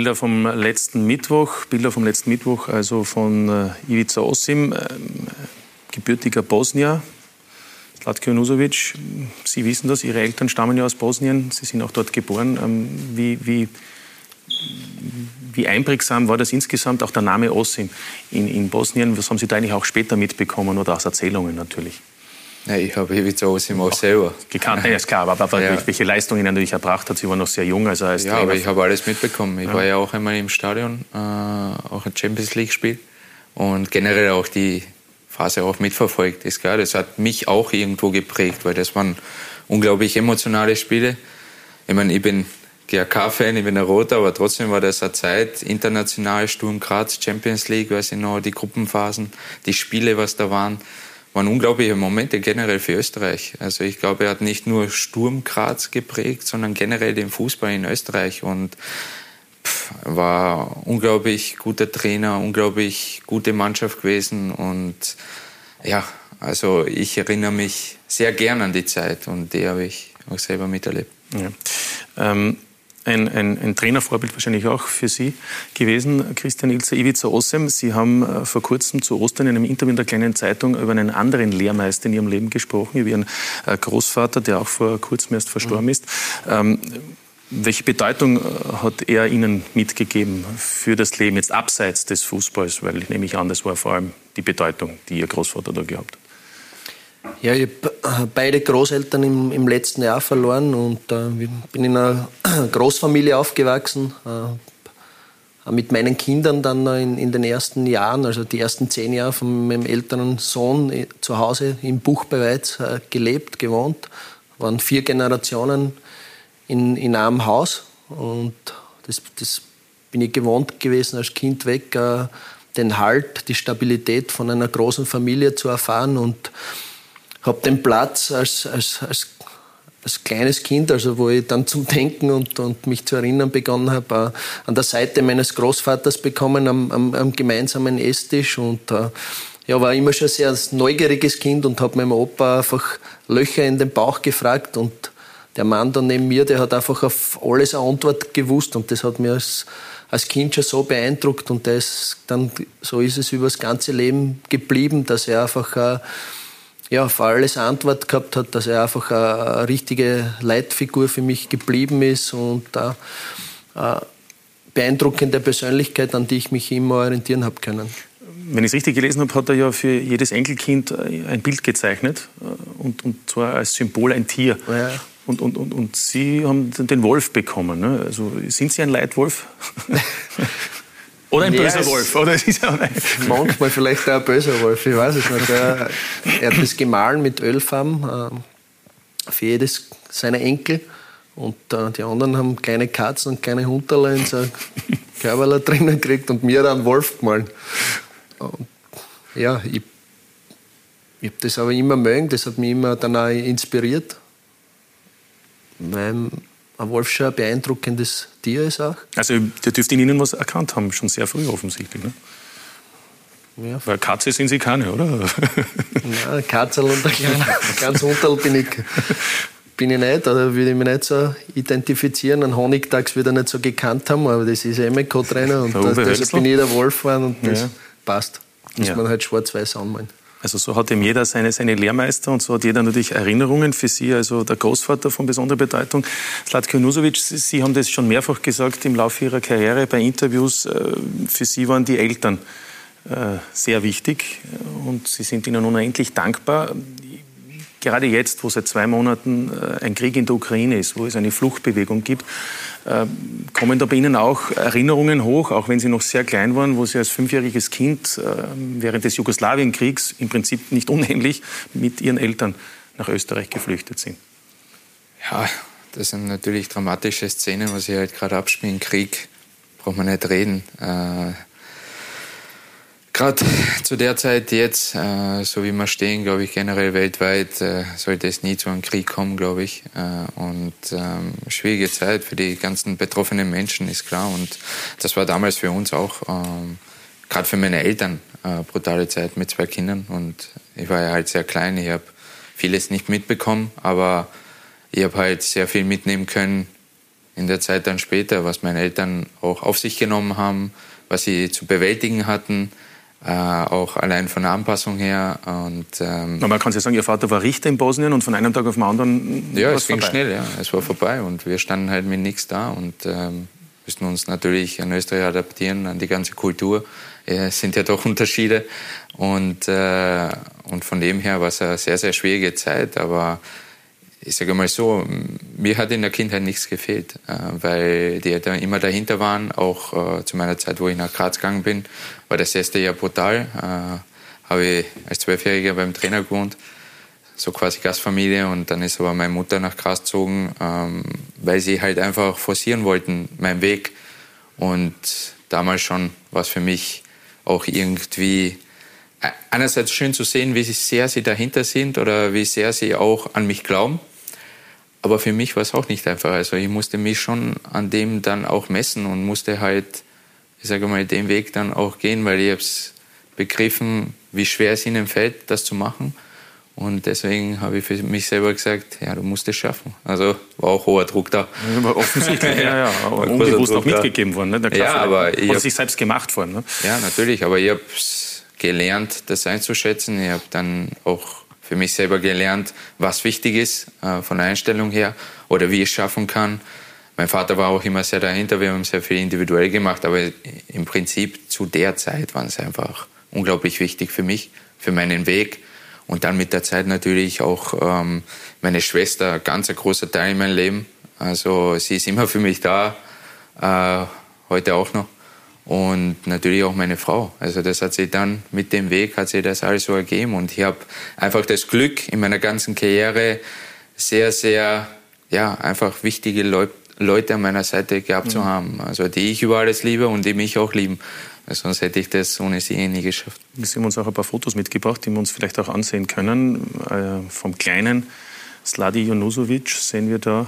Bilder vom letzten Mittwoch, Bilder vom letzten Mittwoch, also von äh, Ivica Osim, äh, gebürtiger Bosnier, Slatko Nusovic. Sie wissen das, Ihre Eltern stammen ja aus Bosnien, Sie sind auch dort geboren. Ähm, wie, wie, wie einprägsam war das insgesamt, auch der Name Osim in, in Bosnien? Was haben Sie da eigentlich auch später mitbekommen oder aus Erzählungen natürlich? Nein, ich habe Ivica auch selber. Gekannt, ja, ist klar, aber, aber ja. welche Leistungen er natürlich erbracht hat, sie war noch sehr jung. Also als ja, Trainer. aber ich habe alles mitbekommen. Ich ja. war ja auch einmal im Stadion, äh, auch ein Champions League-Spiel und generell auch die Phase auch mitverfolgt. Ist klar, das hat mich auch irgendwo geprägt, weil das waren unglaublich emotionale Spiele. Ich meine, ich bin GRK-Fan, ich bin ein Roter, aber trotzdem war das eine Zeit, international, Sturm Graz, Champions League, weiß ich noch, die Gruppenphasen, die Spiele, was da waren waren unglaubliche Momente generell für Österreich. Also ich glaube, er hat nicht nur Sturm Graz geprägt, sondern generell den Fußball in Österreich und war unglaublich guter Trainer, unglaublich gute Mannschaft gewesen und ja, also ich erinnere mich sehr gern an die Zeit und die habe ich auch selber miterlebt. Ja. Ähm ein, ein, ein, Trainervorbild wahrscheinlich auch für Sie gewesen, Christian Ilzer, Ivica Ossem. Sie haben äh, vor kurzem zu Ostern in einem Interview in der kleinen Zeitung über einen anderen Lehrmeister in Ihrem Leben gesprochen, über Ihren äh, Großvater, der auch vor kurzem erst verstorben mhm. ist. Ähm, welche Bedeutung äh, hat er Ihnen mitgegeben für das Leben jetzt abseits des Fußballs? Weil ich nehme an, das war vor allem die Bedeutung, die Ihr Großvater da gehabt hat. Ja, ich habe äh, beide Großeltern im, im, letzten Jahr verloren und äh, bin in einer *clears throat* Großfamilie aufgewachsen. Äh, mit meinen Kindern dann in, in, den ersten Jahren, also die ersten zehn Jahre von meinem älteren Sohn äh, zu Hause im Buch bei Weiz äh, gelebt, gewohnt. Waren vier Generationen in, in einem Haus und das, das bin ich gewohnt gewesen als Kind weg, äh, den Halt, die Stabilität von einer großen Familie zu erfahren und habe den Platz als, als, als als kleines Kind, also wo ich dann zum Denken und, und mich zu erinnern begonnen habe, äh, an der Seite meines Großvaters bekommen am, am, am gemeinsamen Esstisch. Und äh, ja, war immer schon sehr neugieriges Kind und habe meinem Opa einfach Löcher in den Bauch gefragt. Und der Mann da neben mir, der hat einfach auf alles eine Antwort gewusst. Und das hat mir als, als Kind schon so beeindruckt. Und das dann, so ist es über das ganze Leben geblieben, dass er einfach äh, ja, auf alles Antwort gehabt hat, dass er einfach eine, richtige Leitfigur für mich geblieben ist und eine, eine beeindruckende Persönlichkeit, an die ich mich immer orientieren habe können. Wenn ich es richtig gelesen habe, hat er ja für jedes Enkelkind ein Bild gezeichnet äh, und, und zwar als Symbol ein Tier. Ja. Und, und, und, und Sie haben den Wolf bekommen. Ne? Also sind Sie ein Leitwolf? *laughs* Oder ein böser Wolf. Oder *laughs* manchmal vielleicht auch ein böser Wolf, ich weiß es nicht. Er, er hat das gemahlen mit Ölfarben äh, für jedes seiner Enkel. Und äh, die anderen haben kleine Katzen und kleine Hunderle in so Körperler *laughs* drinnen gekriegt und mir einen Wolf gemahlen. Und, ja, ich, ich habe das aber immer mögen, das hat mich immer dann auch inspiriert. Weil ein Wolf schon ein beeindruckendes Tier ist auch. Also der dürfte in Ihnen was erkannt haben, schon sehr früh offensichtlich. Ne? Ja. Weil Katze sind Sie keine, oder? *laughs* Nein, Katze und ganz Unterl bin ich, bin ich nicht, oder würde ich mich nicht so identifizieren. Ein Honigdachs würde ich nicht so gekannt haben, aber das ist ja immer Co-Trainer und deshalb bin ich der Wolf geworden und das ja. passt. Muss ja. man halt schwarz-weiß anmalen. Also so hat eben jeder seine, seine Lehrmeister und so hat jeder natürlich Erinnerungen für Sie, also der Großvater von besonderer Bedeutung. Slatko Nusovic, Sie haben das schon mehrfach gesagt im Laufe Ihrer Karriere bei Interviews. Äh, für Sie waren die Eltern äh, sehr wichtig und Sie sind ihnen unendlich dankbar gerade jetzt, wo seit zwei Monaten äh, ein Krieg in der Ukraine ist, wo es eine Fluchtbewegung gibt, kommen da bei Ihnen auch Erinnerungen hoch, auch wenn Sie noch sehr klein waren, wo Sie als fünfjähriges Kind äh, während des Jugoslawienkriegs im Prinzip nicht unähnlich mit Ihren Eltern nach Österreich geflüchtet sind? Ja, das sind natürlich dramatische Szenen, was Sie halt gerade abspielen. Krieg braucht man nicht reden gerade zu der Zeit jetzt, äh, so wie wir stehen, glaube ich, generell weltweit, äh, sollte es nie zu einem Krieg kommen, glaube ich. Äh, und ähm, schwierige Zeit für die ganzen betroffenen Menschen, ist klar. Und das war damals für uns auch, ähm, gerade für meine Eltern, äh, brutale Zeit mit zwei Kindern. Und ich war ja halt sehr klein, ich habe vieles nicht mitbekommen, aber ich habe halt sehr viel mitnehmen können in der Zeit dann später, was meine Eltern auch auf sich genommen haben, was sie zu bewältigen hatten äh, auch allein von der Anpassung her. Und, ähm, man kann ja sagen, Ihr Vater war Richter in Bosnien und von einem Tag auf den anderen. Ja, es ging vorbei. schnell, ja. Es war vorbei und wir standen halt mit nichts da und ähm, müssten uns natürlich an Österreich adaptieren, an die ganze Kultur. Es sind ja doch Unterschiede. Und, äh, und von dem her war es eine sehr, sehr schwierige Zeit, aber ich sage mal so, mir hat in der Kindheit nichts gefehlt, äh, weil die Eltern immer dahinter waren. Auch äh, zu meiner Zeit, wo ich nach Graz gegangen bin, war das erste Jahr brutal. Äh, habe ich als Zwölfjähriger beim Trainer gewohnt, so quasi Gastfamilie. Und dann ist aber meine Mutter nach Graz gezogen, ähm, weil sie halt einfach forcieren wollten, meinen Weg. Und damals schon war es für mich auch irgendwie einerseits schön zu sehen, wie sehr sie dahinter sind oder wie sehr sie auch an mich glauben. Aber für mich war es auch nicht einfach. Also ich musste mich schon an dem dann auch messen und musste halt, ich sage mal, den Weg dann auch gehen, weil ich habe es begriffen, wie schwer es ihnen fällt, das zu machen. Und deswegen habe ich für mich selber gesagt, ja, du musst es schaffen. Also war auch hoher Druck da. Ja, offensichtlich, *laughs* ja, ja. Aber unbewusst auch mitgegeben worden. Ne? Der ja, aber ich habe sich selbst gemacht worden. Ne? Ja, natürlich. Aber ich habe gelernt, das einzuschätzen. Ich habe dann auch für mich selber gelernt, was wichtig ist äh, von der Einstellung her oder wie ich es schaffen kann. Mein Vater war auch immer sehr dahinter, wir haben sehr viel individuell gemacht, aber im Prinzip zu der Zeit war es einfach unglaublich wichtig für mich, für meinen Weg. Und dann mit der Zeit natürlich auch ähm, meine Schwester, ganz ein großer Teil in meinem Leben. Also sie ist immer für mich da, äh, heute auch noch. und natürlich auch meine Frau. Also das hat sich dann mit dem Weg hat sich das alles so ergeben und ich habe einfach das Glück in meiner ganzen Karriere sehr, sehr, ja, einfach wichtige Leute Leute an meiner Seite gehabt mhm. zu haben. Also die ich über alles liebe und die mich auch lieben. Sonst hätte ich das ohne sie eh nie geschafft. Wir haben uns auch ein paar Fotos mitgebracht, die wir uns vielleicht auch ansehen können. Äh, vom kleinen Sladi Junusovic sehen wir da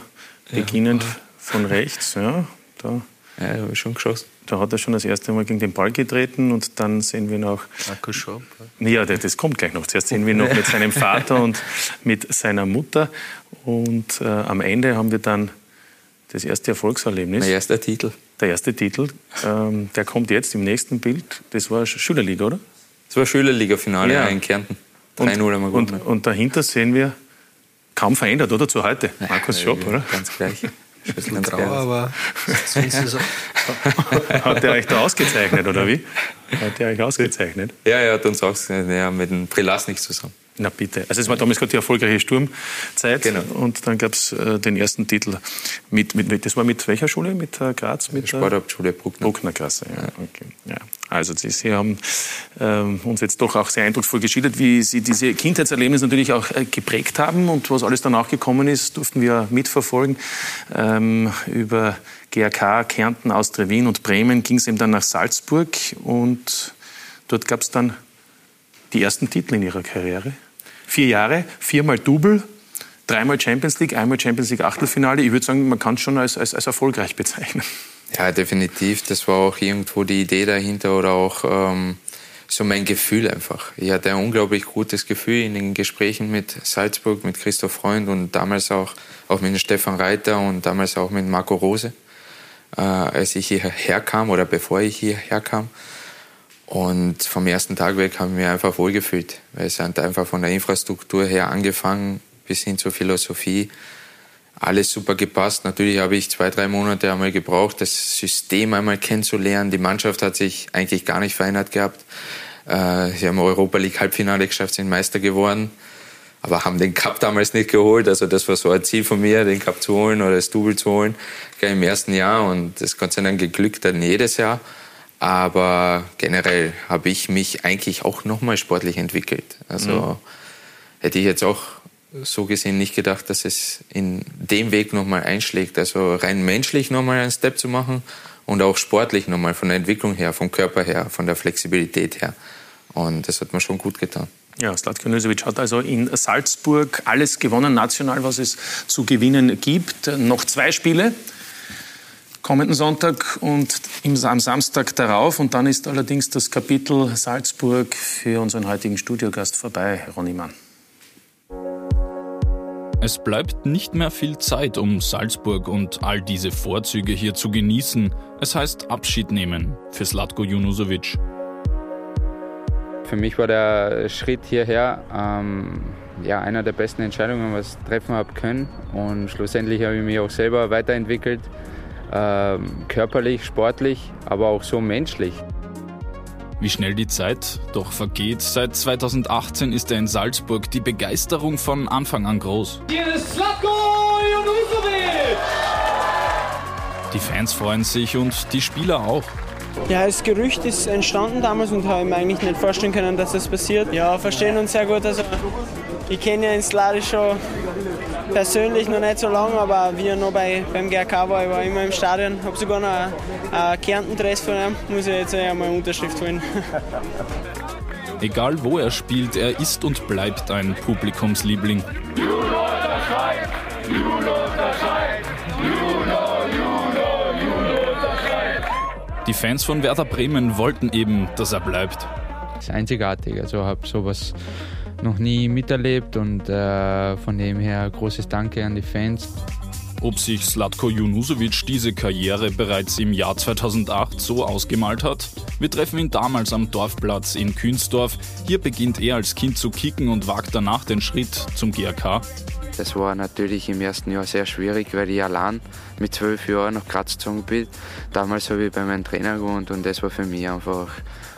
beginnend ja. von rechts. Ja, da. Ja, habe ich schon geschossen. Da hat er schon das erste Mal gegen den Ball getreten und dann sehen wir noch. Markus Schopp. Ja, das kommt gleich noch. Zuerst sehen wir noch mit seinem *laughs* Vater und mit seiner Mutter. Und äh, am Ende haben wir dann das erste Erfolgserlebnis. Der erste Titel. Der erste Titel. Ähm, der kommt jetzt im nächsten Bild. Das war Schülerliga, oder? Das war Schülerliga-Finale ja. in Kärnten. 3-0 haben wir. Und, und dahinter sehen wir, kaum verändert, oder? Zu heute. Markus ja, Schopp, oder? Ganz gleich. *laughs* Bisschen grau, aber *laughs* Hat er euch da ausgezeichnet, oder wie? Hat er euch ausgezeichnet? Ja, er hat uns ausgezeichnet, ja, mit dem Prelasnik zusammen. Na bitte. Also es war damals gerade die erfolgreiche Sturmzeit genau. und dann gab es äh, den ersten Titel mit, mit, das war mit welcher Schule? Mit äh, Graz? Mit Sporthauptschule Bruckner. Bruckner Klasse, ja. Okay. ja. Also Sie haben ähm, uns jetzt doch auch sehr eindrucksvoll geschildert, wie Sie diese Kindheitserlebnisse natürlich auch äh, geprägt haben und was alles danach gekommen ist, durften wir mitverfolgen. Ähm, über GRK, Kärnten, Austria Wien und Bremen ging es eben dann nach Salzburg und dort gab es dann die ersten Titel in Ihrer Karriere vier Jahre, viermal Double, dreimal Champions League, einmal Champions League Achtelfinale. Ich würde sagen, man kann es schon als, als, als erfolgreich bezeichnen. Ja, definitiv. Das war auch irgendwo die Idee dahinter oder auch ähm, so mein Gefühl einfach. Ich hatte ein unglaublich gutes Gefühl in den Gesprächen mit Salzburg, mit Christoph Freund und damals auch, auch mit Stefan Reiter und damals auch mit Marco Rose, äh, als ich hierher kam oder bevor ich hierher kam. Und vom ersten Tag weg haben wir einfach wohlgefühlt. Weil es hat einfach von der Infrastruktur her angefangen bis hin zur Philosophie. Alles super gepasst. Natürlich habe ich zwei, drei Monate einmal gebraucht, das System einmal kennenzulernen. Die Mannschaft hat sich eigentlich gar nicht verändert gehabt. Äh, sie haben Europa League Halbfinale geschafft, sind Meister geworden, aber haben den Cup damals nicht geholt. Also das war so ein Ziel von mir, den Cup zu holen oder das Double zu holen, im ersten Jahr. Und das sei Dank geglückt dann jedes Jahr. Aber generell habe ich mich eigentlich auch nochmal sportlich entwickelt. Also mhm. hätte ich jetzt auch so gesehen nicht gedacht, dass es in dem Weg nochmal einschlägt. Also rein menschlich nochmal einen Step zu machen und auch sportlich nochmal von der Entwicklung her, vom Körper her, von der Flexibilität her. Und das hat mir schon gut getan. Ja, Slatko Nusovic hat also in Salzburg alles gewonnen, national, was es zu gewinnen gibt. Noch zwei Spiele kommenden Sonntag und am Samstag darauf. Und dann ist allerdings das Kapitel Salzburg für unseren heutigen Studiogast vorbei, Ronny Mann. Es bleibt nicht mehr viel Zeit, um Salzburg und all diese Vorzüge hier zu genießen. Es heißt Abschied nehmen für Slatko Junusovic. Für mich war der Schritt hierher ähm, ja, einer der besten Entscheidungen, was ich treffen habe können. Und schlussendlich habe ich mich auch selber weiterentwickelt. Ähm, körperlich, sportlich, aber auch so menschlich. Wie schnell die Zeit doch vergeht. Seit 2018 ist er in Salzburg. Die Begeisterung von Anfang an groß. Hier ist Slatko Junusovic! Die Fans freuen sich und die Spieler auch. Ja, das Gerücht ist entstanden damals und habe mir eigentlich nicht vorstellen können, dass das passiert. Ja, verstehen uns sehr gut. Also, ich kenne ja in Sladi schon persönlich noch nicht so lange, aber wie er noch bei, beim GRK war, ich war immer im Stadion, habe sogar noch einen, einen Kärnten-Dress von ihm, muss ich jetzt einmal eine Unterschrift holen. *laughs* Egal wo er spielt, er ist und bleibt ein Publikumsliebling. Juno unterschreibt! Juno unterschreibt! Juno, Juno, Juno unterschreibt! Die Fans von Werder Bremen wollten eben, dass er bleibt. Das ist einzigartig, also habe sowas noch nie miterlebt und äh, von dem her großes Danke an die Fans. Ob sich Slatko Junusovic diese Karriere bereits im Jahr 2008 so ausgemalt hat? Wir treffen ihn damals am Dorfplatz in Künsdorf. Hier beginnt er als Kind zu kicken und wagt danach den Schritt zum GRK. Das war natürlich im ersten Jahr sehr schwierig, weil ich allein mit zwölf Jahren nach Graz gezogen bin. Damals habe ich bei meinem Trainer gewohnt und das war für mich einfach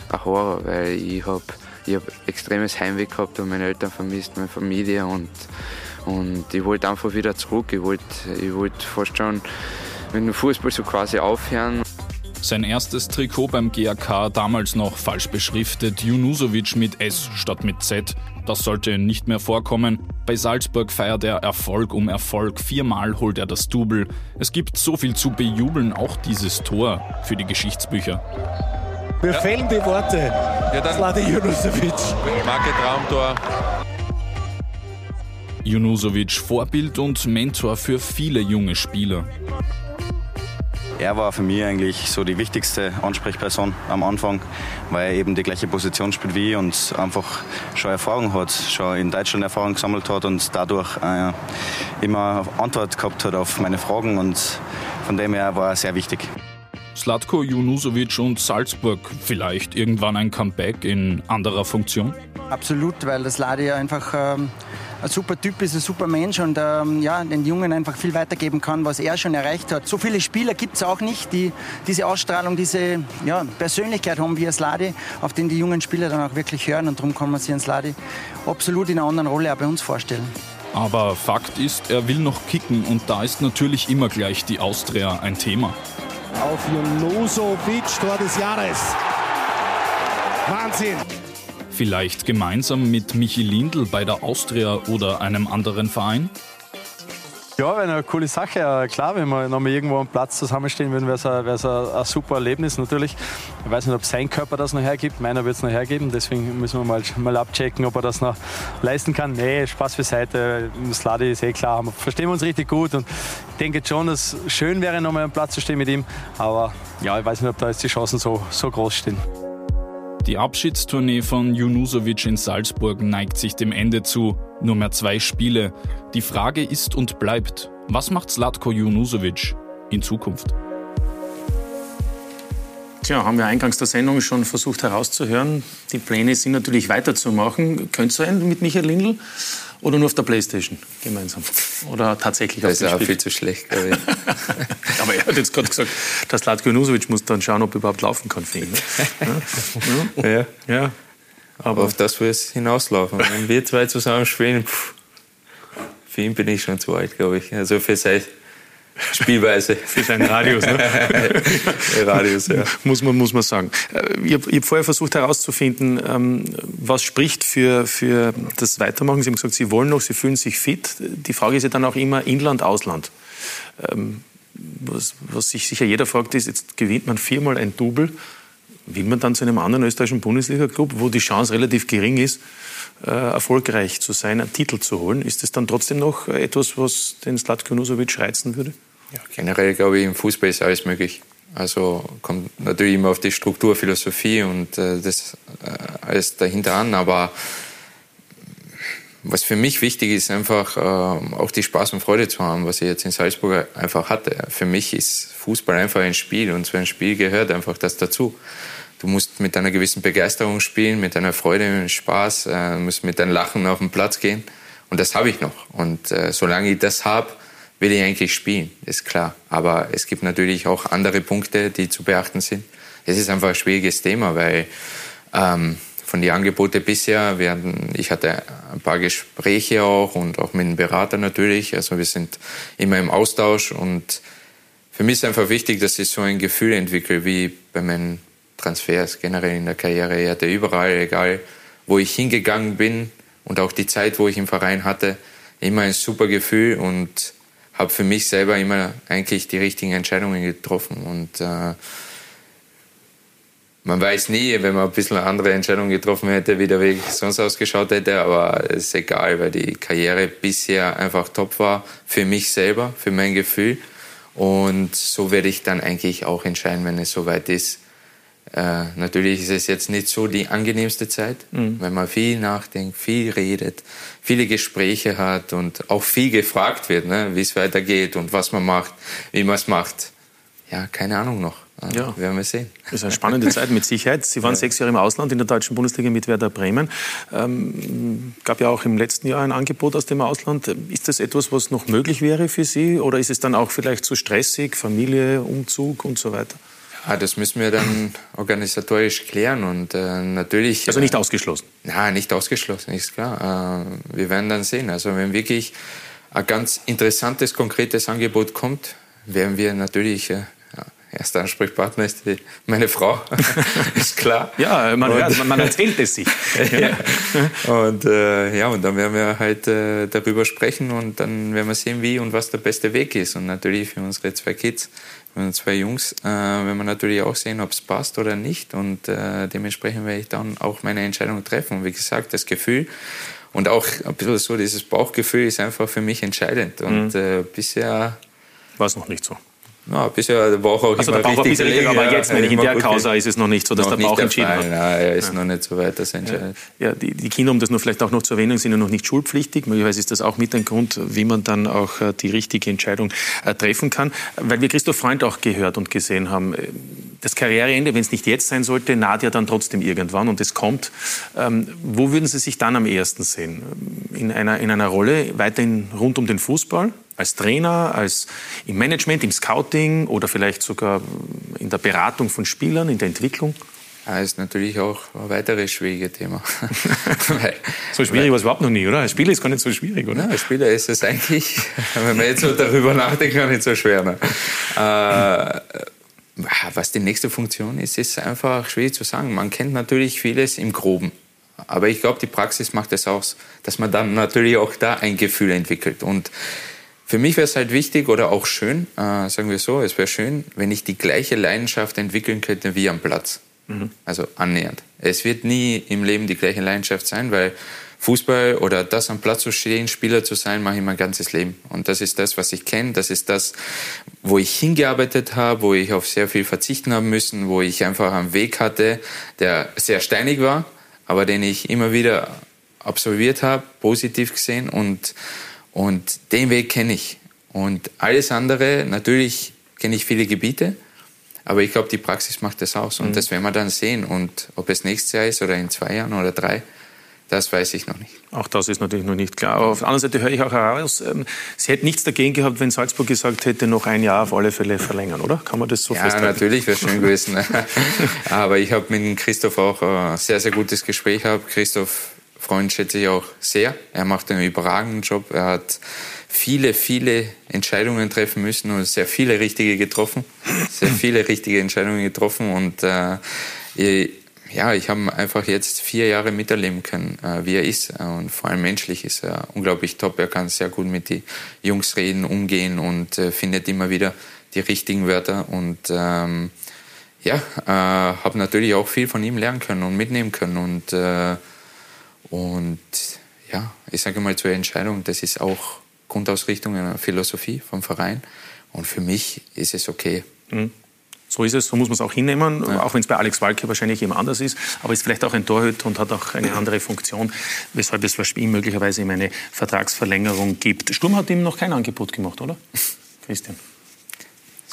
ein Horror, weil ich habe ich habe extremes Heimweh gehabt und meine Eltern vermisst, meine Familie und, und ich wollte einfach wieder zurück. Ich wollte, ich wollte fast schon mit dem Fußball so quasi aufhören. Sein erstes Trikot beim GAK damals noch falsch beschriftet, Junusovic mit S statt mit Z. Das sollte nicht mehr vorkommen. Bei Salzburg feiert er Erfolg um Erfolg. Viermal holt er das Double. Es gibt so viel zu bejubeln, auch dieses Tor für die Geschichtsbücher. Mir ja. fehlen die Worte. Ja, dann Slade Junusovic. Marke Traumtor. Junusovic Vorbild und Mentor für viele junge Spieler. Er war für mich eigentlich so die wichtigste Ansprechperson am Anfang, weil er eben die gleiche Position spielt wie ich und einfach schon Erfahrung hat, schon in Deutschland Erfahrung gesammelt hat und dadurch äh, immer Antwort gehabt hat auf meine Fragen und von dem her war er sehr wichtig. Slatko Junusovic und Salzburg vielleicht irgendwann ein Comeback in anderer Funktion? Absolut, weil das Ladi einfach ähm, ein super Typ ist, ein super Mensch und ähm, ja, den Jungen einfach viel weitergeben kann, was er schon erreicht hat. So viele Spieler gibt es auch nicht, die diese Ausstrahlung, diese ja, Persönlichkeit haben wie Sladi, auf den die jungen Spieler dann auch wirklich hören und darum kann man sich Sladi absolut in einer anderen Rolle auch bei uns vorstellen. Aber Fakt ist, er will noch kicken und da ist natürlich immer gleich die Austria ein Thema. Auf Junusovic, Tor des Jahres. Wahnsinn! Vielleicht gemeinsam mit Michi Lindl bei der Austria oder einem anderen Verein? Ja, wäre eine coole Sache. Klar, wenn wir nochmal irgendwo am Platz zusammenstehen würden, wäre es ein, super Erlebnis natürlich. Ich weiß nicht, ob sein Körper das noch hergibt. Meiner wird es noch hergeben. Deswegen müssen wir mal, mal abchecken, ob er das noch leisten kann. Nee, Spaß beiseite. Sladi ist eh klar. Verstehen wir uns richtig gut. Und ich denke schon, dass es schön wäre, nochmal am Platz zu stehen mit ihm. Aber ja, ich weiß nicht, ob da jetzt die Chancen so, so groß stehen. Die Abschiedstournee von Junusovic in Salzburg neigt sich dem Ende zu. Nur mehr zwei Spiele. Die Frage ist und bleibt, was macht Slatko Junusovic in Zukunft? Tja, haben wir eingangs der Sendung schon versucht herauszuhören. Die Pläne sind natürlich weiterzumachen. Könnte sein mit Michael Lindl? Oder nur auf der Playstation gemeinsam? Oder tatsächlich das auf dem Das ist auch viel zu schlecht, glaube ich. *laughs* Aber er hat jetzt gerade gesagt, dass Latko Junusovic muss dann schauen, ob er überhaupt laufen kann für ihn. Ne? *laughs* Ja. ja. Aber auf das wird es hinauslaufen. Wenn wir zwei zusammen spielen, pff, für ihn bin ich schon zu alt, glaube ich. Also für sein Spielweise. Für seinen Radius, ne? *laughs* Radius, ja. Muss man, muss man sagen. Äh, ich habe hab vorher versucht herauszufinden, ähm, was spricht für, für das Weitermachen. Sie haben gesagt, Sie wollen noch, Sie fühlen sich fit. Die Frage ist ja dann auch immer Inland, Ausland. Ähm, was, was sich sicher jeder fragt, ist, jetzt gewinnt man viermal ein Double. Will man dann zu einem anderen österreichischen Bundesliga-Club, wo die Chance relativ gering ist, äh, erfolgreich zu sein, einen Titel zu holen. Ist das dann trotzdem noch etwas, was den Slatko Nusovic reizen würde? Ja, generell glaube ich, im Fußball ist alles möglich. Also kommt natürlich immer auf die Struktur, Philosophie und äh, das äh, alles dahinter an. Aber was für mich wichtig ist, einfach äh, auch die Spaß und Freude zu haben, was ich jetzt in Salzburg einfach hatte. Für mich ist Fußball einfach ein Spiel und zu einem Spiel gehört einfach das dazu. Du musst mit einer gewissen Begeisterung spielen, mit einer Freude, mit Spaß, äh, musst mit einem Lachen auf den Platz gehen. Und das habe ich noch. Und äh, solange ich das habe, will ich eigentlich spielen, ist klar. Aber es gibt natürlich auch andere Punkte, die zu beachten sind. Es ist einfach ein schwieriges Thema, weil ähm, von den Angeboten bisher, werden, ich hatte ein paar Gespräche auch und auch mit dem Berater natürlich. Also wir sind immer im Austausch und für mich ist einfach wichtig, dass ich so ein Gefühl entwickle, wie bei meinen Transfers generell in der Karriere. Ich hatte überall, egal wo ich hingegangen bin und auch die Zeit, wo ich im Verein hatte, immer ein super Gefühl und habe für mich selber immer eigentlich die richtigen Entscheidungen getroffen. Und äh, man weiß nie, wenn man ein bisschen andere Entscheidungen getroffen hätte, wie der Weg sonst ausgeschaut hätte, aber es ist egal, weil die Karriere bisher einfach top war für mich selber, für mein Gefühl. Und so werde ich dann eigentlich auch entscheiden, wenn es soweit ist, äh, natürlich ist es jetzt nicht so die angenehmste Zeit, mhm. wenn man viel nachdenkt, viel redet, viele Gespräche hat und auch viel gefragt wird, ne, wie es weitergeht und was man macht, wie man es macht. Ja, keine Ahnung noch. Ja. Werden wir sehen. Das ist eine spannende Zeit mit Sicherheit. Sie waren ja. sechs Jahre im Ausland in der deutschen Bundesliga mit Werder Bremen. Ähm, gab ja auch im letzten Jahr ein Angebot aus dem Ausland. Ist das etwas, was noch möglich wäre für Sie? Oder ist es dann auch vielleicht zu stressig, Familie, Umzug und so weiter? Ah, das müssen wir dann organisatorisch klären und äh, natürlich. Also nicht ausgeschlossen? Äh, nein, nicht ausgeschlossen, ist klar. Äh, wir werden dann sehen. Also wenn wirklich ein ganz interessantes, konkretes Angebot kommt, werden wir natürlich äh, erster Ansprechpartner ist die, meine Frau, *laughs* ist klar. Ja, man, hört, man erzählt es sich. *laughs* ja. Und äh, ja, und dann werden wir halt äh, darüber sprechen und dann werden wir sehen, wie und was der beste Weg ist. Und natürlich für unsere zwei Kids, unsere zwei Jungs, äh, werden wir natürlich auch sehen, ob es passt oder nicht. Und äh, dementsprechend werde ich dann auch meine Entscheidung treffen. Und wie gesagt, das Gefühl und auch ein bisschen so, dieses Bauchgefühl ist einfach für mich entscheidend. Und mhm. bisher war es noch nicht so. Ja, bisher war auch also immer der Bauch richtig gelegen, aber jetzt, wenn ich in der Causa ist es noch nicht so, dass der Bauch der entschieden Fall. hat. Nein, er ist ja. noch nicht so weit, das entscheidet. Ja, ja die, die, Kinder, um das nur vielleicht auch noch zu erwähnen, sind ja noch nicht schulpflichtig. Möglicherweise ist das auch mit ein Grund, wie man dann auch äh, die richtige Entscheidung äh, treffen kann. Weil wir Christoph Freund auch gehört und gesehen haben, äh, das Karriereende, wenn es nicht jetzt sein sollte, naht ja dann trotzdem irgendwann und es kommt. Ähm, wo würden Sie sich dann am ehesten sehen? In einer, in einer Rolle weiterhin rund um den Fußball? Als Trainer, als im Management, im Scouting oder vielleicht sogar in der Beratung von Spielern, in der Entwicklung? Ja, ist natürlich auch ein weiteres schwieriges Thema. *laughs* so schwierig war es überhaupt noch nie, oder? Als Spieler ist gar nicht so schwierig, oder? Ja, als Spieler ist es eigentlich, *laughs* wenn man jetzt so darüber nachdenkt, gar nicht so schwer. Ne? Äh, was die nächste Funktion ist, ist einfach schwierig zu sagen. Man kennt natürlich vieles im Groben. Aber ich glaube, die Praxis macht es aus, dass man dann natürlich auch da ein Gefühl entwickelt. Und für mich wäre es halt wichtig oder auch schön, äh, sagen wir so, es wäre schön, wenn ich die gleiche Leidenschaft entwickeln könnte wie am Platz. Mhm. Also annähernd. Es wird nie im Leben die gleiche Leidenschaft sein, weil Fußball oder das am Platz zu stehen, Spieler zu sein, mache ich mein ganzes Leben. Und das ist das, was ich kenne. Das ist das, wo ich hingearbeitet habe, wo ich auf sehr viel verzichten haben müssen, wo ich einfach einen Weg hatte, der sehr steinig war, aber den ich immer wieder absolviert habe, positiv gesehen und und den Weg kenne ich. Und alles andere, natürlich kenne ich viele Gebiete, aber ich glaube, die Praxis macht das aus. Und mhm. das werden wir dann sehen. Und ob es nächstes Jahr ist oder in zwei Jahren oder drei, das weiß ich noch nicht. Auch das ist natürlich noch nicht klar. Aber auf der anderen Seite höre ich auch heraus, ähm, Sie hätten nichts dagegen gehabt, wenn Salzburg gesagt hätte, noch ein Jahr auf alle Fälle verlängern, oder? Kann man das so ja, festhalten? Ja, natürlich wäre schön gewesen. *laughs* Aber ich habe mit Christoph auch ein sehr, sehr gutes Gespräch gehabt. Christoph Freund schätze ich auch sehr. Er macht einen überragenden Job. Er hat viele, viele Entscheidungen treffen müssen und sehr viele richtige getroffen. Sehr viele richtige Entscheidungen getroffen und äh, ja, ich habe einfach jetzt vier Jahre miterleben können, äh, wie er ist. Und vor allem menschlich ist er unglaublich top. Er kann sehr gut mit den Jungs reden, umgehen und äh, findet immer wieder die richtigen Wörter. Und ähm, ja, äh, habe natürlich auch viel von ihm lernen können und mitnehmen können. Und äh, und ja, ich sage mal zur Entscheidung, das ist auch Grundausrichtung einer Philosophie vom Verein. Und für mich ist es okay. Mhm. So ist es, so muss man es auch hinnehmen, ja. auch wenn es bei Alex Walke wahrscheinlich eben anders ist. Aber ist vielleicht auch ein Torhüter und hat auch eine andere Funktion, weshalb es ihn möglicherweise eine Vertragsverlängerung gibt. Sturm hat ihm noch kein Angebot gemacht, oder? *laughs* Christian.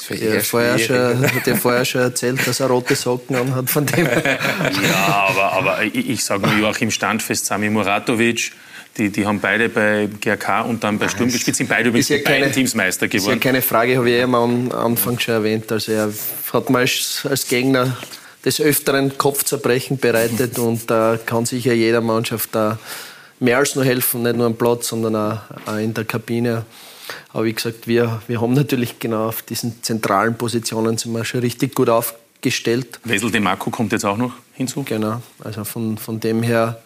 Der vorher schon, hat ja vorher schon erzählt, dass er rote Socken anhat von dem. *laughs* ja, aber, aber ich, ich sage nur Joachim Standfest, Sami Muratovic, die, die haben beide bei GRK und dann bei Sturm gespielt, sind beide übrigens ja keine, beiden Teams Meister geworden. Ist ja keine Frage, habe ich ja am Anfang schon erwähnt. Also er hat mal als Gegner des Öfteren Kopfzerbrechen bereitet *laughs* und da kann sicher jeder Mannschaft da mehr als nur helfen, nicht nur am Platz, sondern auch in der Kabine. Aber wie gesagt, wir, wir haben natürlich genau auf diesen zentralen Positionen sind wir schon richtig gut aufgestellt. Wesel de Marco kommt jetzt auch noch hinzu? Genau, also von, von dem her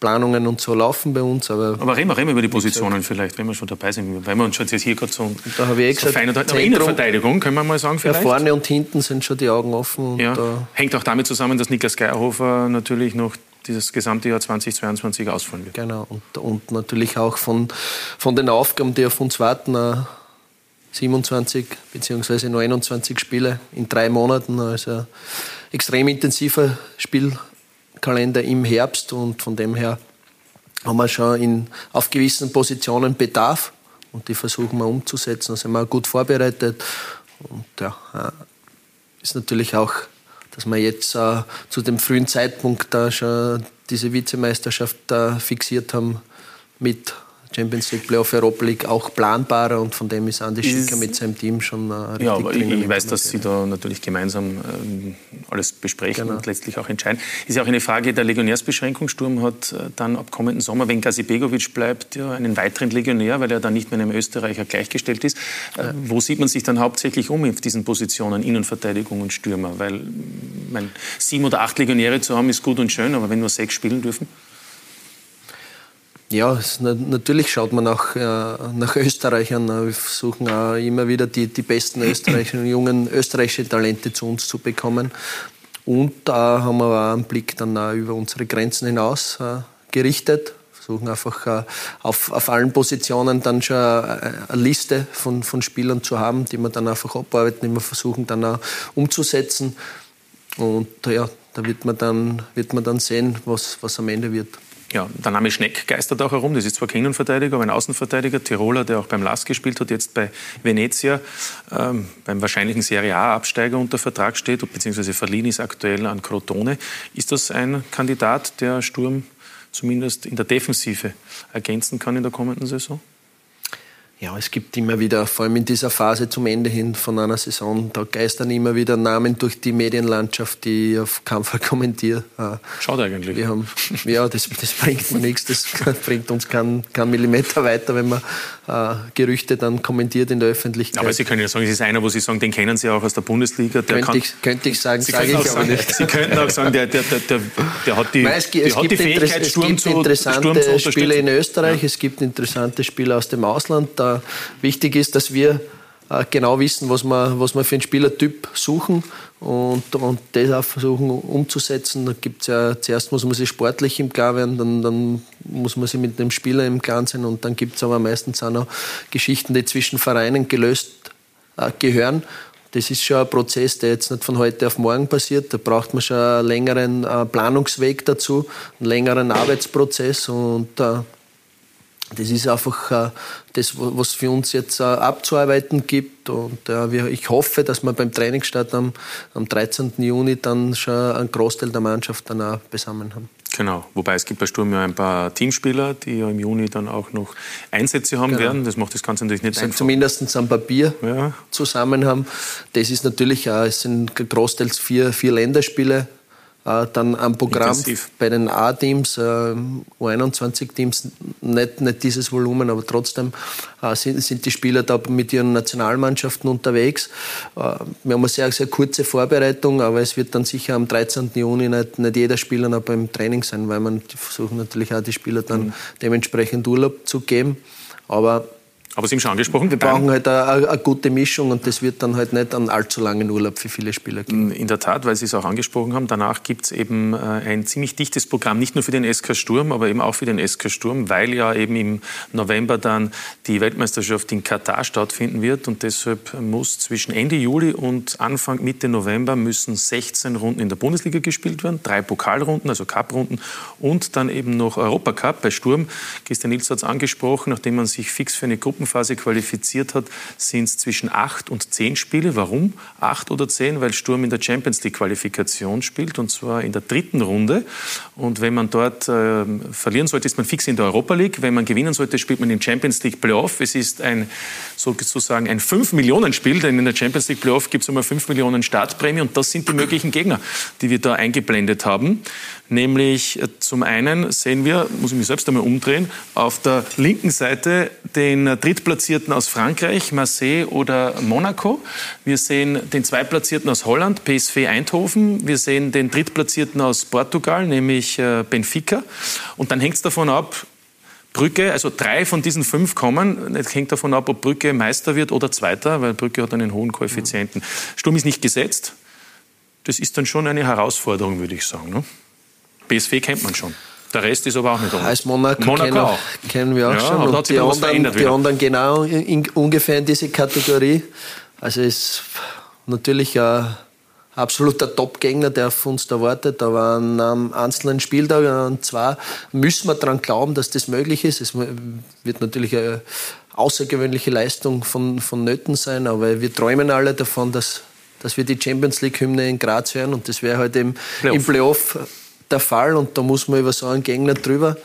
Planungen und so laufen bei uns. Aber, aber reden wir, reden wir über die Positionen vielleicht, wenn wir schon dabei sind. Weil wir uns jetzt hier gerade so, da habe ich eh so gesagt, fein Innenverteidigung, können wir mal sagen vielleicht? Ja, vorne und hinten sind schon die Augen offen. Ja. Hängt auch damit zusammen, dass Niklas Geierhofer natürlich noch dieses gesamte Jahr 2022 ausfallen wird. Genau, und, und natürlich auch von, von den Aufgaben, die auf uns warten, 27 bzw. 29 Spiele in drei Monaten, also extrem intensiver Spielkalender im Herbst und von dem her haben wir schon in, auf gewissen Positionen Bedarf und die versuchen wir umzusetzen. Da sind wir gut vorbereitet und ja, äh, ist natürlich auch dass wir jetzt äh, zu dem frühen Zeitpunkt da schon diese Vizemeisterschaft äh, fixiert haben mit Champions League, Playoff, Europa League auch planbarer und von dem ist Andi Schicker mit seinem Team schon äh, richtig Ja, aber ich, ich weiß, dass Sie da natürlich gemeinsam ähm, alles besprechen Genau. und letztlich auch entscheiden. Ist ja auch eine Frage der Legionärsbeschränkung. Sturm hat äh, dann ab kommenden Sommer, wenn Gazi Begovic bleibt, ja, einen weiteren Legionär, weil er dann nicht mehr einem Österreicher gleichgestellt ist. Äh, Wo sieht man sich dann hauptsächlich um auf diesen Positionen Innenverteidigung und Stürmer? Weil mm, mein, sieben oder acht Legionäre zu haben ist gut und schön, aber wenn nur sechs spielen dürfen? Ja, natürlich schaut man nach, äh, nach Österreichern. Äh, Wir versuchen auch immer wieder die, die besten österreichischen, jungen österreichische Talente zu uns zu bekommen. Und da haben wir auch einen Blick dann auch über unsere Grenzen hinaus äh, gerichtet. Versuchen einfach äh, auf, auf allen Positionen dann schon eine, eine Liste von, von Spielern zu haben, die wir dann einfach abarbeiten, die wir versuchen dann auch umzusetzen. Und ja, da wird man dann, wird man dann sehen, was, was am Ende wird. Ja, der Name Schneck geistert auch herum. Das ist zwar kein Innenverteidiger, aber ein Außenverteidiger, Tiroler, der auch beim LAS gespielt hat, jetzt bei Venezia, ähm, beim wahrscheinlichen Serie A-Absteiger unter Vertrag steht, beziehungsweise verliehen ist aktuell an Crotone. Ist das ein Kandidat, der Sturm zumindest in der Defensive ergänzen kann in der kommenden Saison? Ja, es gibt immer wieder, vor allem in dieser Phase zum Ende hin von einer Saison, da geistern immer wieder Namen durch die Medienlandschaft, die ich auf keinen Fall *laughs* kommentiere. Äh, Schade eigentlich. Wir haben, ja, das, das bringt nichts, das *laughs* bringt uns keinen keinen Millimeter weiter, wenn man äh, Gerüchte dann kommentiert in der Öffentlichkeit. Aber Sie können ja sagen, es ist einer, wo Sie sagen, den kennen Sie auch aus der Bundesliga. Der könnte, ich, könnte ich sagen, Sie sage ich auch aber sagen, nicht. Sie könnten auch sagen, der, der, der, der, der hat die, Nein, es, gibt- die, es hat die Fähigkeit, Interess- es Sturm gibt zu, Sturm interessante zu Spiele in. Österreich, es gibt interessante Spiele aus dem Ausland. Da wichtig ist, dass wir äh, genau wissen, was wir, was wir für einen Spielertyp suchen und, und das auch versuchen umzusetzen. Da gibt's ja, zuerst muss man sich sportlich im Klaren werden, dann, dann muss man sich mit dem Spieler im Klaren sein und dann gibt es aber meistens auch noch Geschichten, die zwischen Vereinen gelöst äh, gehören. Das ist schon ein Prozess, der jetzt nicht von heute auf morgen passiert. Da braucht man schon einen längeren äh, Planungsweg dazu, einen längeren Arbeitsprozess und äh, das ist einfach äh, das, was für uns jetzt äh, abzuarbeiten gibt. Und äh, ich hoffe, dass wir beim Trainingsstart am, am 13. Juni dann schon einen Großteil der Mannschaft dann auch beisammen haben. Genau, wobei es gibt bei Sturm ja ein paar Teamspieler, die ja im Juni dann auch noch Einsätze haben Genau. werden. Das macht das Ganze natürlich nicht Sind einfach. zumindest am Papier Ja. zusammen haben. Das ist natürlich auch, es sind großteils vier, vier Länderspiele äh, dann am Programm Intensiv. bei den A-Teams, äh, U21-Teams, nicht, nicht dieses Volumen, aber trotzdem äh, sind, sind die Spieler da mit ihren Nationalmannschaften unterwegs. Äh, wir haben eine sehr, sehr kurze Vorbereitung, aber es wird dann sicher am 13. Juni nicht, nicht jeder Spieler noch beim Training sein, weil man die versuchen natürlich auch die Spieler dann Mhm. dementsprechend Urlaub zu geben. Aber Aber Sie haben schon angesprochen, wir brauchen halt eine, eine, gute Mischung und das wird dann halt nicht einen allzu langen Urlaub für viele Spieler geben. In der Tat, weil Sie es auch angesprochen haben, danach gibt es eben äh, ein ziemlich dichtes Programm, nicht nur für den SK Sturm, aber eben auch für den SK Sturm, weil ja eben im November dann die Weltmeisterschaft in Katar stattfinden wird und deshalb muss zwischen Ende Juli und Anfang Mitte November müssen 16 Runden in der Bundesliga gespielt werden, drei Pokalrunden, also Cup-Runden und dann eben noch Europacup bei Sturm. Christian Nils hat es angesprochen, nachdem man sich fix für eine Gruppenphase qualifiziert hat, sind es zwischen acht und zehn Spiele. Warum acht oder zehn? Weil Sturm in der Champions League Qualifikation spielt und zwar in der dritten Runde. Und wenn man dort äh, verlieren sollte, ist man fix in der Europa League. Wenn man gewinnen sollte, spielt man im Champions League Playoff. Es ist ein sozusagen ein 5-Millionen-Spiel, denn in der Champions League Playoff gibt es einmal 5 Millionen Startprämie und das sind die möglichen Gegner, die wir da eingeblendet haben. Nämlich äh, zum einen sehen wir, muss ich mich selbst einmal umdrehen, auf der linken Seite den Drittplatzierten aus Frankreich, Marseille oder Monaco. Wir sehen den Zweitplatzierten aus Holland, PSV Eindhoven. Wir sehen den Drittplatzierten aus Portugal, nämlich äh, Benfica. Und dann hängt es davon ab, Brücke, also drei von diesen fünf kommen. Es hängt davon ab, ob Brücke Meister wird oder Zweiter, weil Brücke hat einen hohen Koeffizienten. Sturm ist nicht gesetzt. Das ist dann schon eine Herausforderung, würde ich sagen. Ne? BSV kennt man schon. Der Rest ist aber auch nicht Als Monaco, Monaco kennen, auch. kennen wir auch Ja, schon. Und die, anderen, die anderen genau in, in, ungefähr in diese Kategorie. Also ist natürlich ein absoluter Top-Gegner, der auf uns da wartet. Aber an einem einzelnen Spieltag, an zwei, müssen wir daran glauben, dass das möglich ist. Es wird natürlich eine außergewöhnliche Leistung von, von Nöten sein, aber wir träumen alle davon, dass, dass wir die Champions League-Hymne in Graz hören und das wäre halt im, Playoff. im Playoff der Fall und da muss man über so einen Gegner drüber.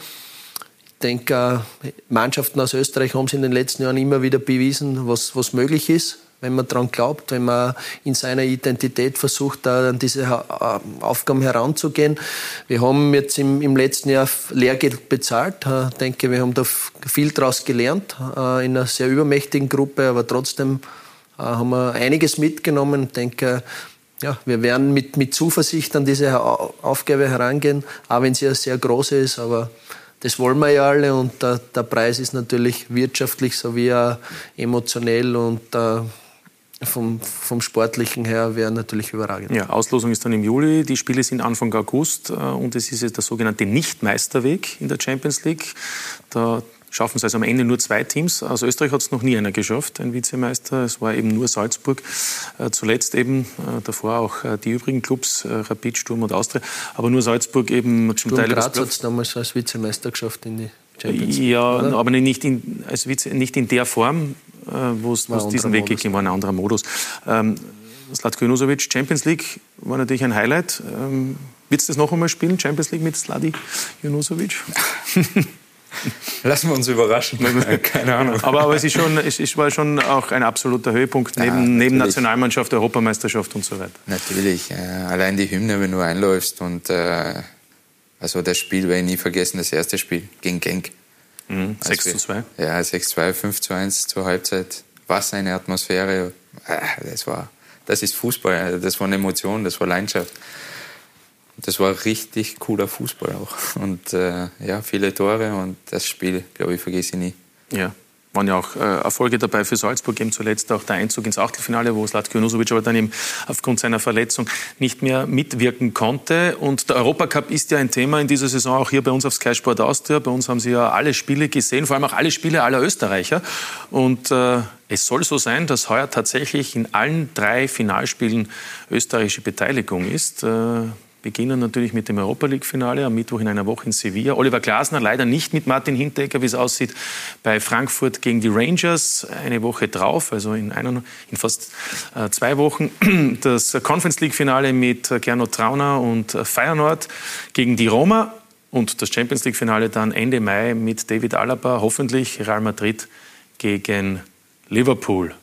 Ich denke, Mannschaften aus Österreich haben es in den letzten Jahren immer wieder bewiesen, was, was möglich ist, wenn man daran glaubt, wenn man in seiner Identität versucht, an diese Aufgaben heranzugehen. Wir haben jetzt im, im letzten Jahr Lehrgeld bezahlt. Ich denke, wir haben da viel daraus gelernt, äh, in einer sehr übermächtigen Gruppe, aber trotzdem äh, haben wir einiges mitgenommen. Ich denke, ja, wir werden mit, mit Zuversicht an diese Aufgabe herangehen, auch wenn sie ja sehr groß ist, aber das wollen wir ja alle und der, der Preis ist natürlich wirtschaftlich sowie auch emotionell und äh, vom, vom Sportlichen her wäre natürlich überragend. Ja, Auslosung ist dann im Juli, die Spiele sind Anfang August äh, und es ist jetzt der sogenannte Nicht-Meisterweg in der Champions League. Da schaffen es also am Ende nur zwei Teams. Aus Österreich hat es noch nie einer geschafft, ein Vizemeister. Es war eben nur Salzburg. Äh, zuletzt eben, äh, davor auch äh, die übrigen Clubs, Rapid, Sturm und Austria. Aber nur Salzburg eben zum Teil... Graz hat es damals als Vizemeister geschafft in die Champions League. Ja, oder? aber nicht in, als Vize, nicht in der Form, wo es diesen Weg gegeben war, ein anderer Modus. Ähm, Slatko Junusovic, Champions League war natürlich ein Highlight. Ähm, Wird es das noch einmal spielen, Champions League mit Sladi Junusovic? *laughs* *laughs* Lassen wir uns überraschen. *laughs* Keine Ahnung. Aber, aber es, ist schon, es ist, war schon auch ein absoluter Höhepunkt neben, ja, neben Nationalmannschaft, Europameisterschaft und so weiter. Natürlich. Äh, allein die Hymne, wenn du einläufst. Und, äh, also das Spiel werde ich nie vergessen, das erste Spiel gegen Genk. Mhm, 6 zu 2. Ja, 6 zu 2, 5 zu 1 zur Halbzeit. Was eine Atmosphäre. Äh, das, war, das ist Fußball. Das war eine Emotion, das war Leidenschaft das war richtig cooler Fußball auch. Und äh, ja, viele Tore und das Spiel, glaube ich, vergesse ich nie. Ja, waren ja auch äh, Erfolge dabei für Salzburg, eben zuletzt auch der Einzug ins Achtelfinale, wo Slatko Junusovic aber dann eben aufgrund seiner Verletzung nicht mehr mitwirken konnte. Und der Europacup ist ja ein Thema in dieser Saison auch hier bei uns auf Sky Sport Austria. Bei uns haben Sie ja alle Spiele gesehen, vor allem auch alle Spiele aller Österreicher. Und äh, es soll so sein, dass heuer tatsächlich in allen drei Finalspielen österreichische Beteiligung ist. Äh, beginnen natürlich mit dem Europa League-Finale am Mittwoch in einer Woche in Sevilla. Oliver Glasner leider nicht mit Martin Hinteregger, wie es aussieht, bei Frankfurt gegen die Rangers eine Woche drauf, also in, einer, in fast äh, zwei Wochen. *clears throat* Das Conference League-Finale mit Gernot Trauner und Feyenoord gegen die Roma und das Champions League-Finale dann Ende Mai mit David Alaba, hoffentlich Real Madrid gegen Liverpool.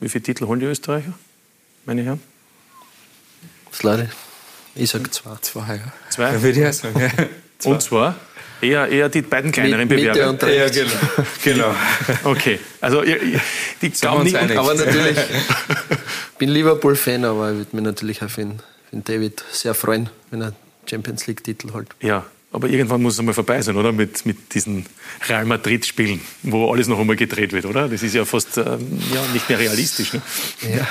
Wie viele Titel holen die Österreicher, meine Herren? Slade. Ich sage zwei. Zwei, ja. Zwei? Ja, würde ich sagen. Ja. Und zwar? Eher, eher die beiden kleineren Bewerber. und ja, genau. genau. Okay. Also die glauben nicht. Einig. Aber natürlich, ich *laughs* bin Liverpool-Fan, aber ich würde mich natürlich auch für den, für den David sehr freuen, wenn er Champions League-Titel holt. Ja, aber irgendwann muss es einmal vorbei sein, oder? Mit, mit diesen Real Madrid-Spielen, wo alles noch einmal gedreht wird, oder? Das ist ja fast ähm, ja, nicht mehr realistisch. Ne? Ja.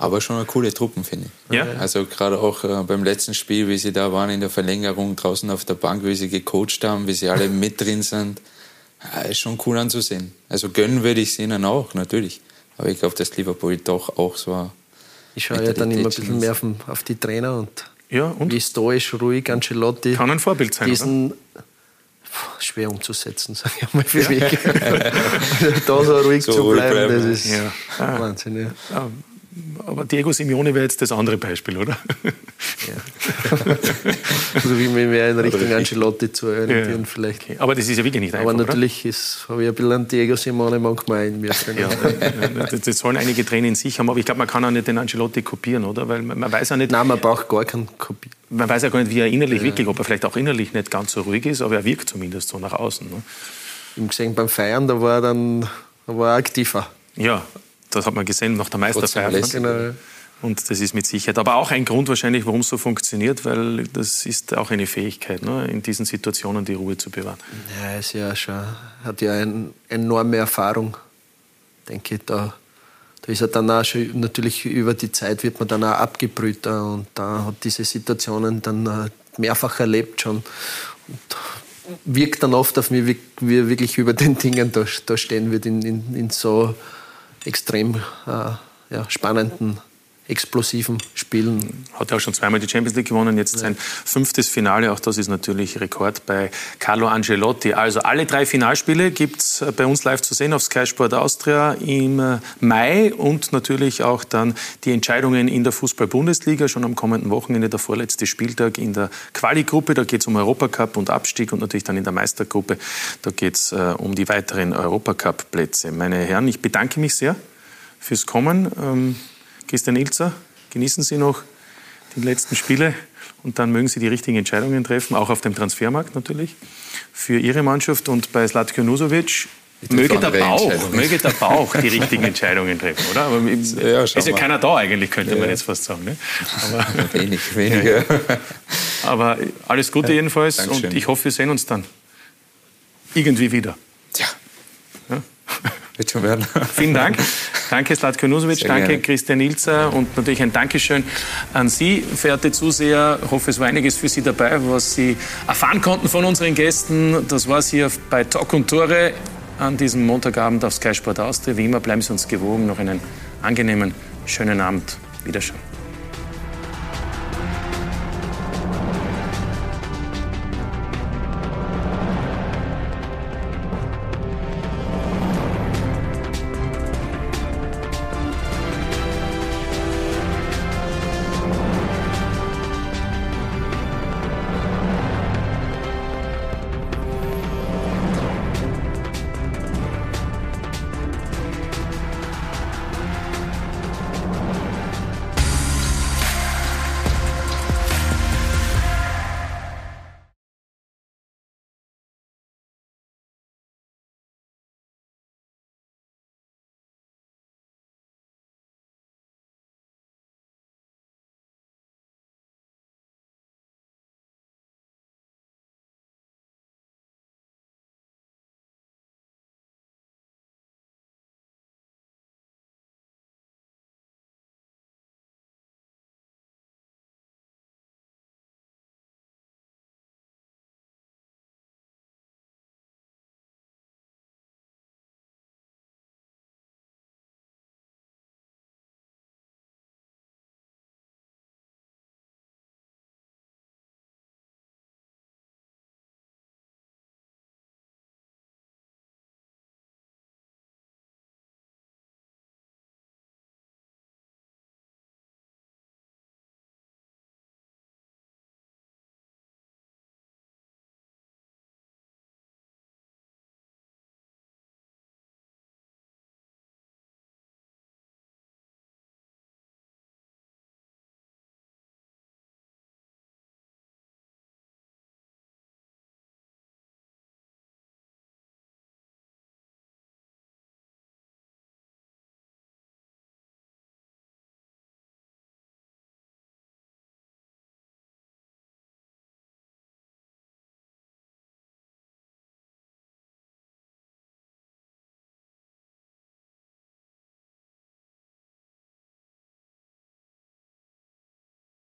Aber schon eine coole Truppen, finde ich. Ja. Also gerade auch äh, beim letzten Spiel, wie sie da waren in der Verlängerung, draußen auf der Bank, wie sie gecoacht haben, wie sie alle *laughs* mit drin sind. Ja, ist schon cool anzusehen. Also gönnen würde ich es ihnen auch, natürlich. Aber ich glaube, dass Liverpool doch auch so Ich schaue ja dann immer ein bisschen mehr auf, auf die Trainer und, ja, und? wie stoisch, ruhig Ancelotti. Kann ein Vorbild sein, diesen, schwer umzusetzen, *laughs* sage ich mal für mich. *laughs* da so ruhig so zu bleiben, bleiben, das ist ja. Wahnsinn. Ja. Aber Diego Simeone wäre jetzt das andere Beispiel, oder? Ja. *laughs* also wie wir mehr in Richtung Ancelotti zu orientieren ja. vielleicht. Okay. Aber das ist ja wirklich nicht einfach, Aber natürlich habe ich ein bisschen an Diego Simeone manchmal in mir. Ja, das sollen einige Trainer in sich haben, aber ich glaube, man kann auch nicht den Ancelotti kopieren, oder? Weil man weiß ja nicht... Nein, man braucht gar keinen Kopieren. Man weiß ja gar nicht, wie er innerlich ja. wirklich, ob er vielleicht auch innerlich nicht ganz so ruhig ist, aber er wirkt zumindest so nach außen. Ne? Ich habe gesehen, beim Feiern, da war er dann da war er aktiver. Ja, das hat man gesehen nach der Meisterfeier. Genau. Und das ist mit Sicherheit. Aber auch ein Grund wahrscheinlich, warum es so funktioniert, weil das ist auch eine Fähigkeit, ne, in diesen Situationen die Ruhe zu bewahren. Ja, ist ja schon, hat ja eine enorme Erfahrung. Denke ich, da, da ist er dann auch schon, natürlich über die Zeit wird man dann auch abgebrühter und da hat diese Situationen dann äh, mehrfach erlebt schon. Und wirkt dann oft auf mich, wie, wie er wirklich über den Dingen da, da stehen wird in, in, in so extrem äh, ja, spannenden explosiven Spielen. Hat ja auch schon zweimal die Champions League gewonnen, jetzt sein fünftes Finale. Auch das ist natürlich Rekord bei Carlo Angelotti. Also alle drei Finalspiele gibt es bei uns live zu sehen auf Sky Sport Austria im äh, Mai und natürlich auch dann die Entscheidungen in der Fußball-Bundesliga schon am kommenden Wochenende, der vorletzte Spieltag in der Quali-Gruppe. Da geht es um Europacup und Abstieg und natürlich dann in der Meistergruppe. Da geht es äh, um die weiteren Europacup-Plätze. Meine Herren, ich bedanke mich sehr fürs Kommen. Christian Ilzer, genießen Sie noch die letzten Spiele und dann mögen Sie die richtigen Entscheidungen treffen, auch auf dem Transfermarkt natürlich, für Ihre Mannschaft. Und bei Slatko Nusovic möge der, Bauch, möge der Bauch die *laughs* richtigen Entscheidungen treffen, oder? Aber ja, ist ja keiner da eigentlich, könnte ja. man jetzt fast sagen. Ne? Aber, *laughs* Wenig, *laughs* weniger. Aber alles Gute jedenfalls Dankeschön. und ich hoffe, wir sehen uns dann irgendwie wieder. Tja. Ja. Wird schon werden. Vielen Dank. Danke, Slatko Nusovic, danke, gerne. Christian Ilzer und natürlich ein Dankeschön an Sie, verehrte Zuseher. Ich hoffe, es war einiges für Sie dabei, was Sie erfahren konnten von unseren Gästen. Das war es hier bei Talk und Tore an diesem Montagabend auf Sky Sport Austria. Wie immer bleiben Sie uns gewogen. Noch einen angenehmen, schönen Abend. Wiederschauen.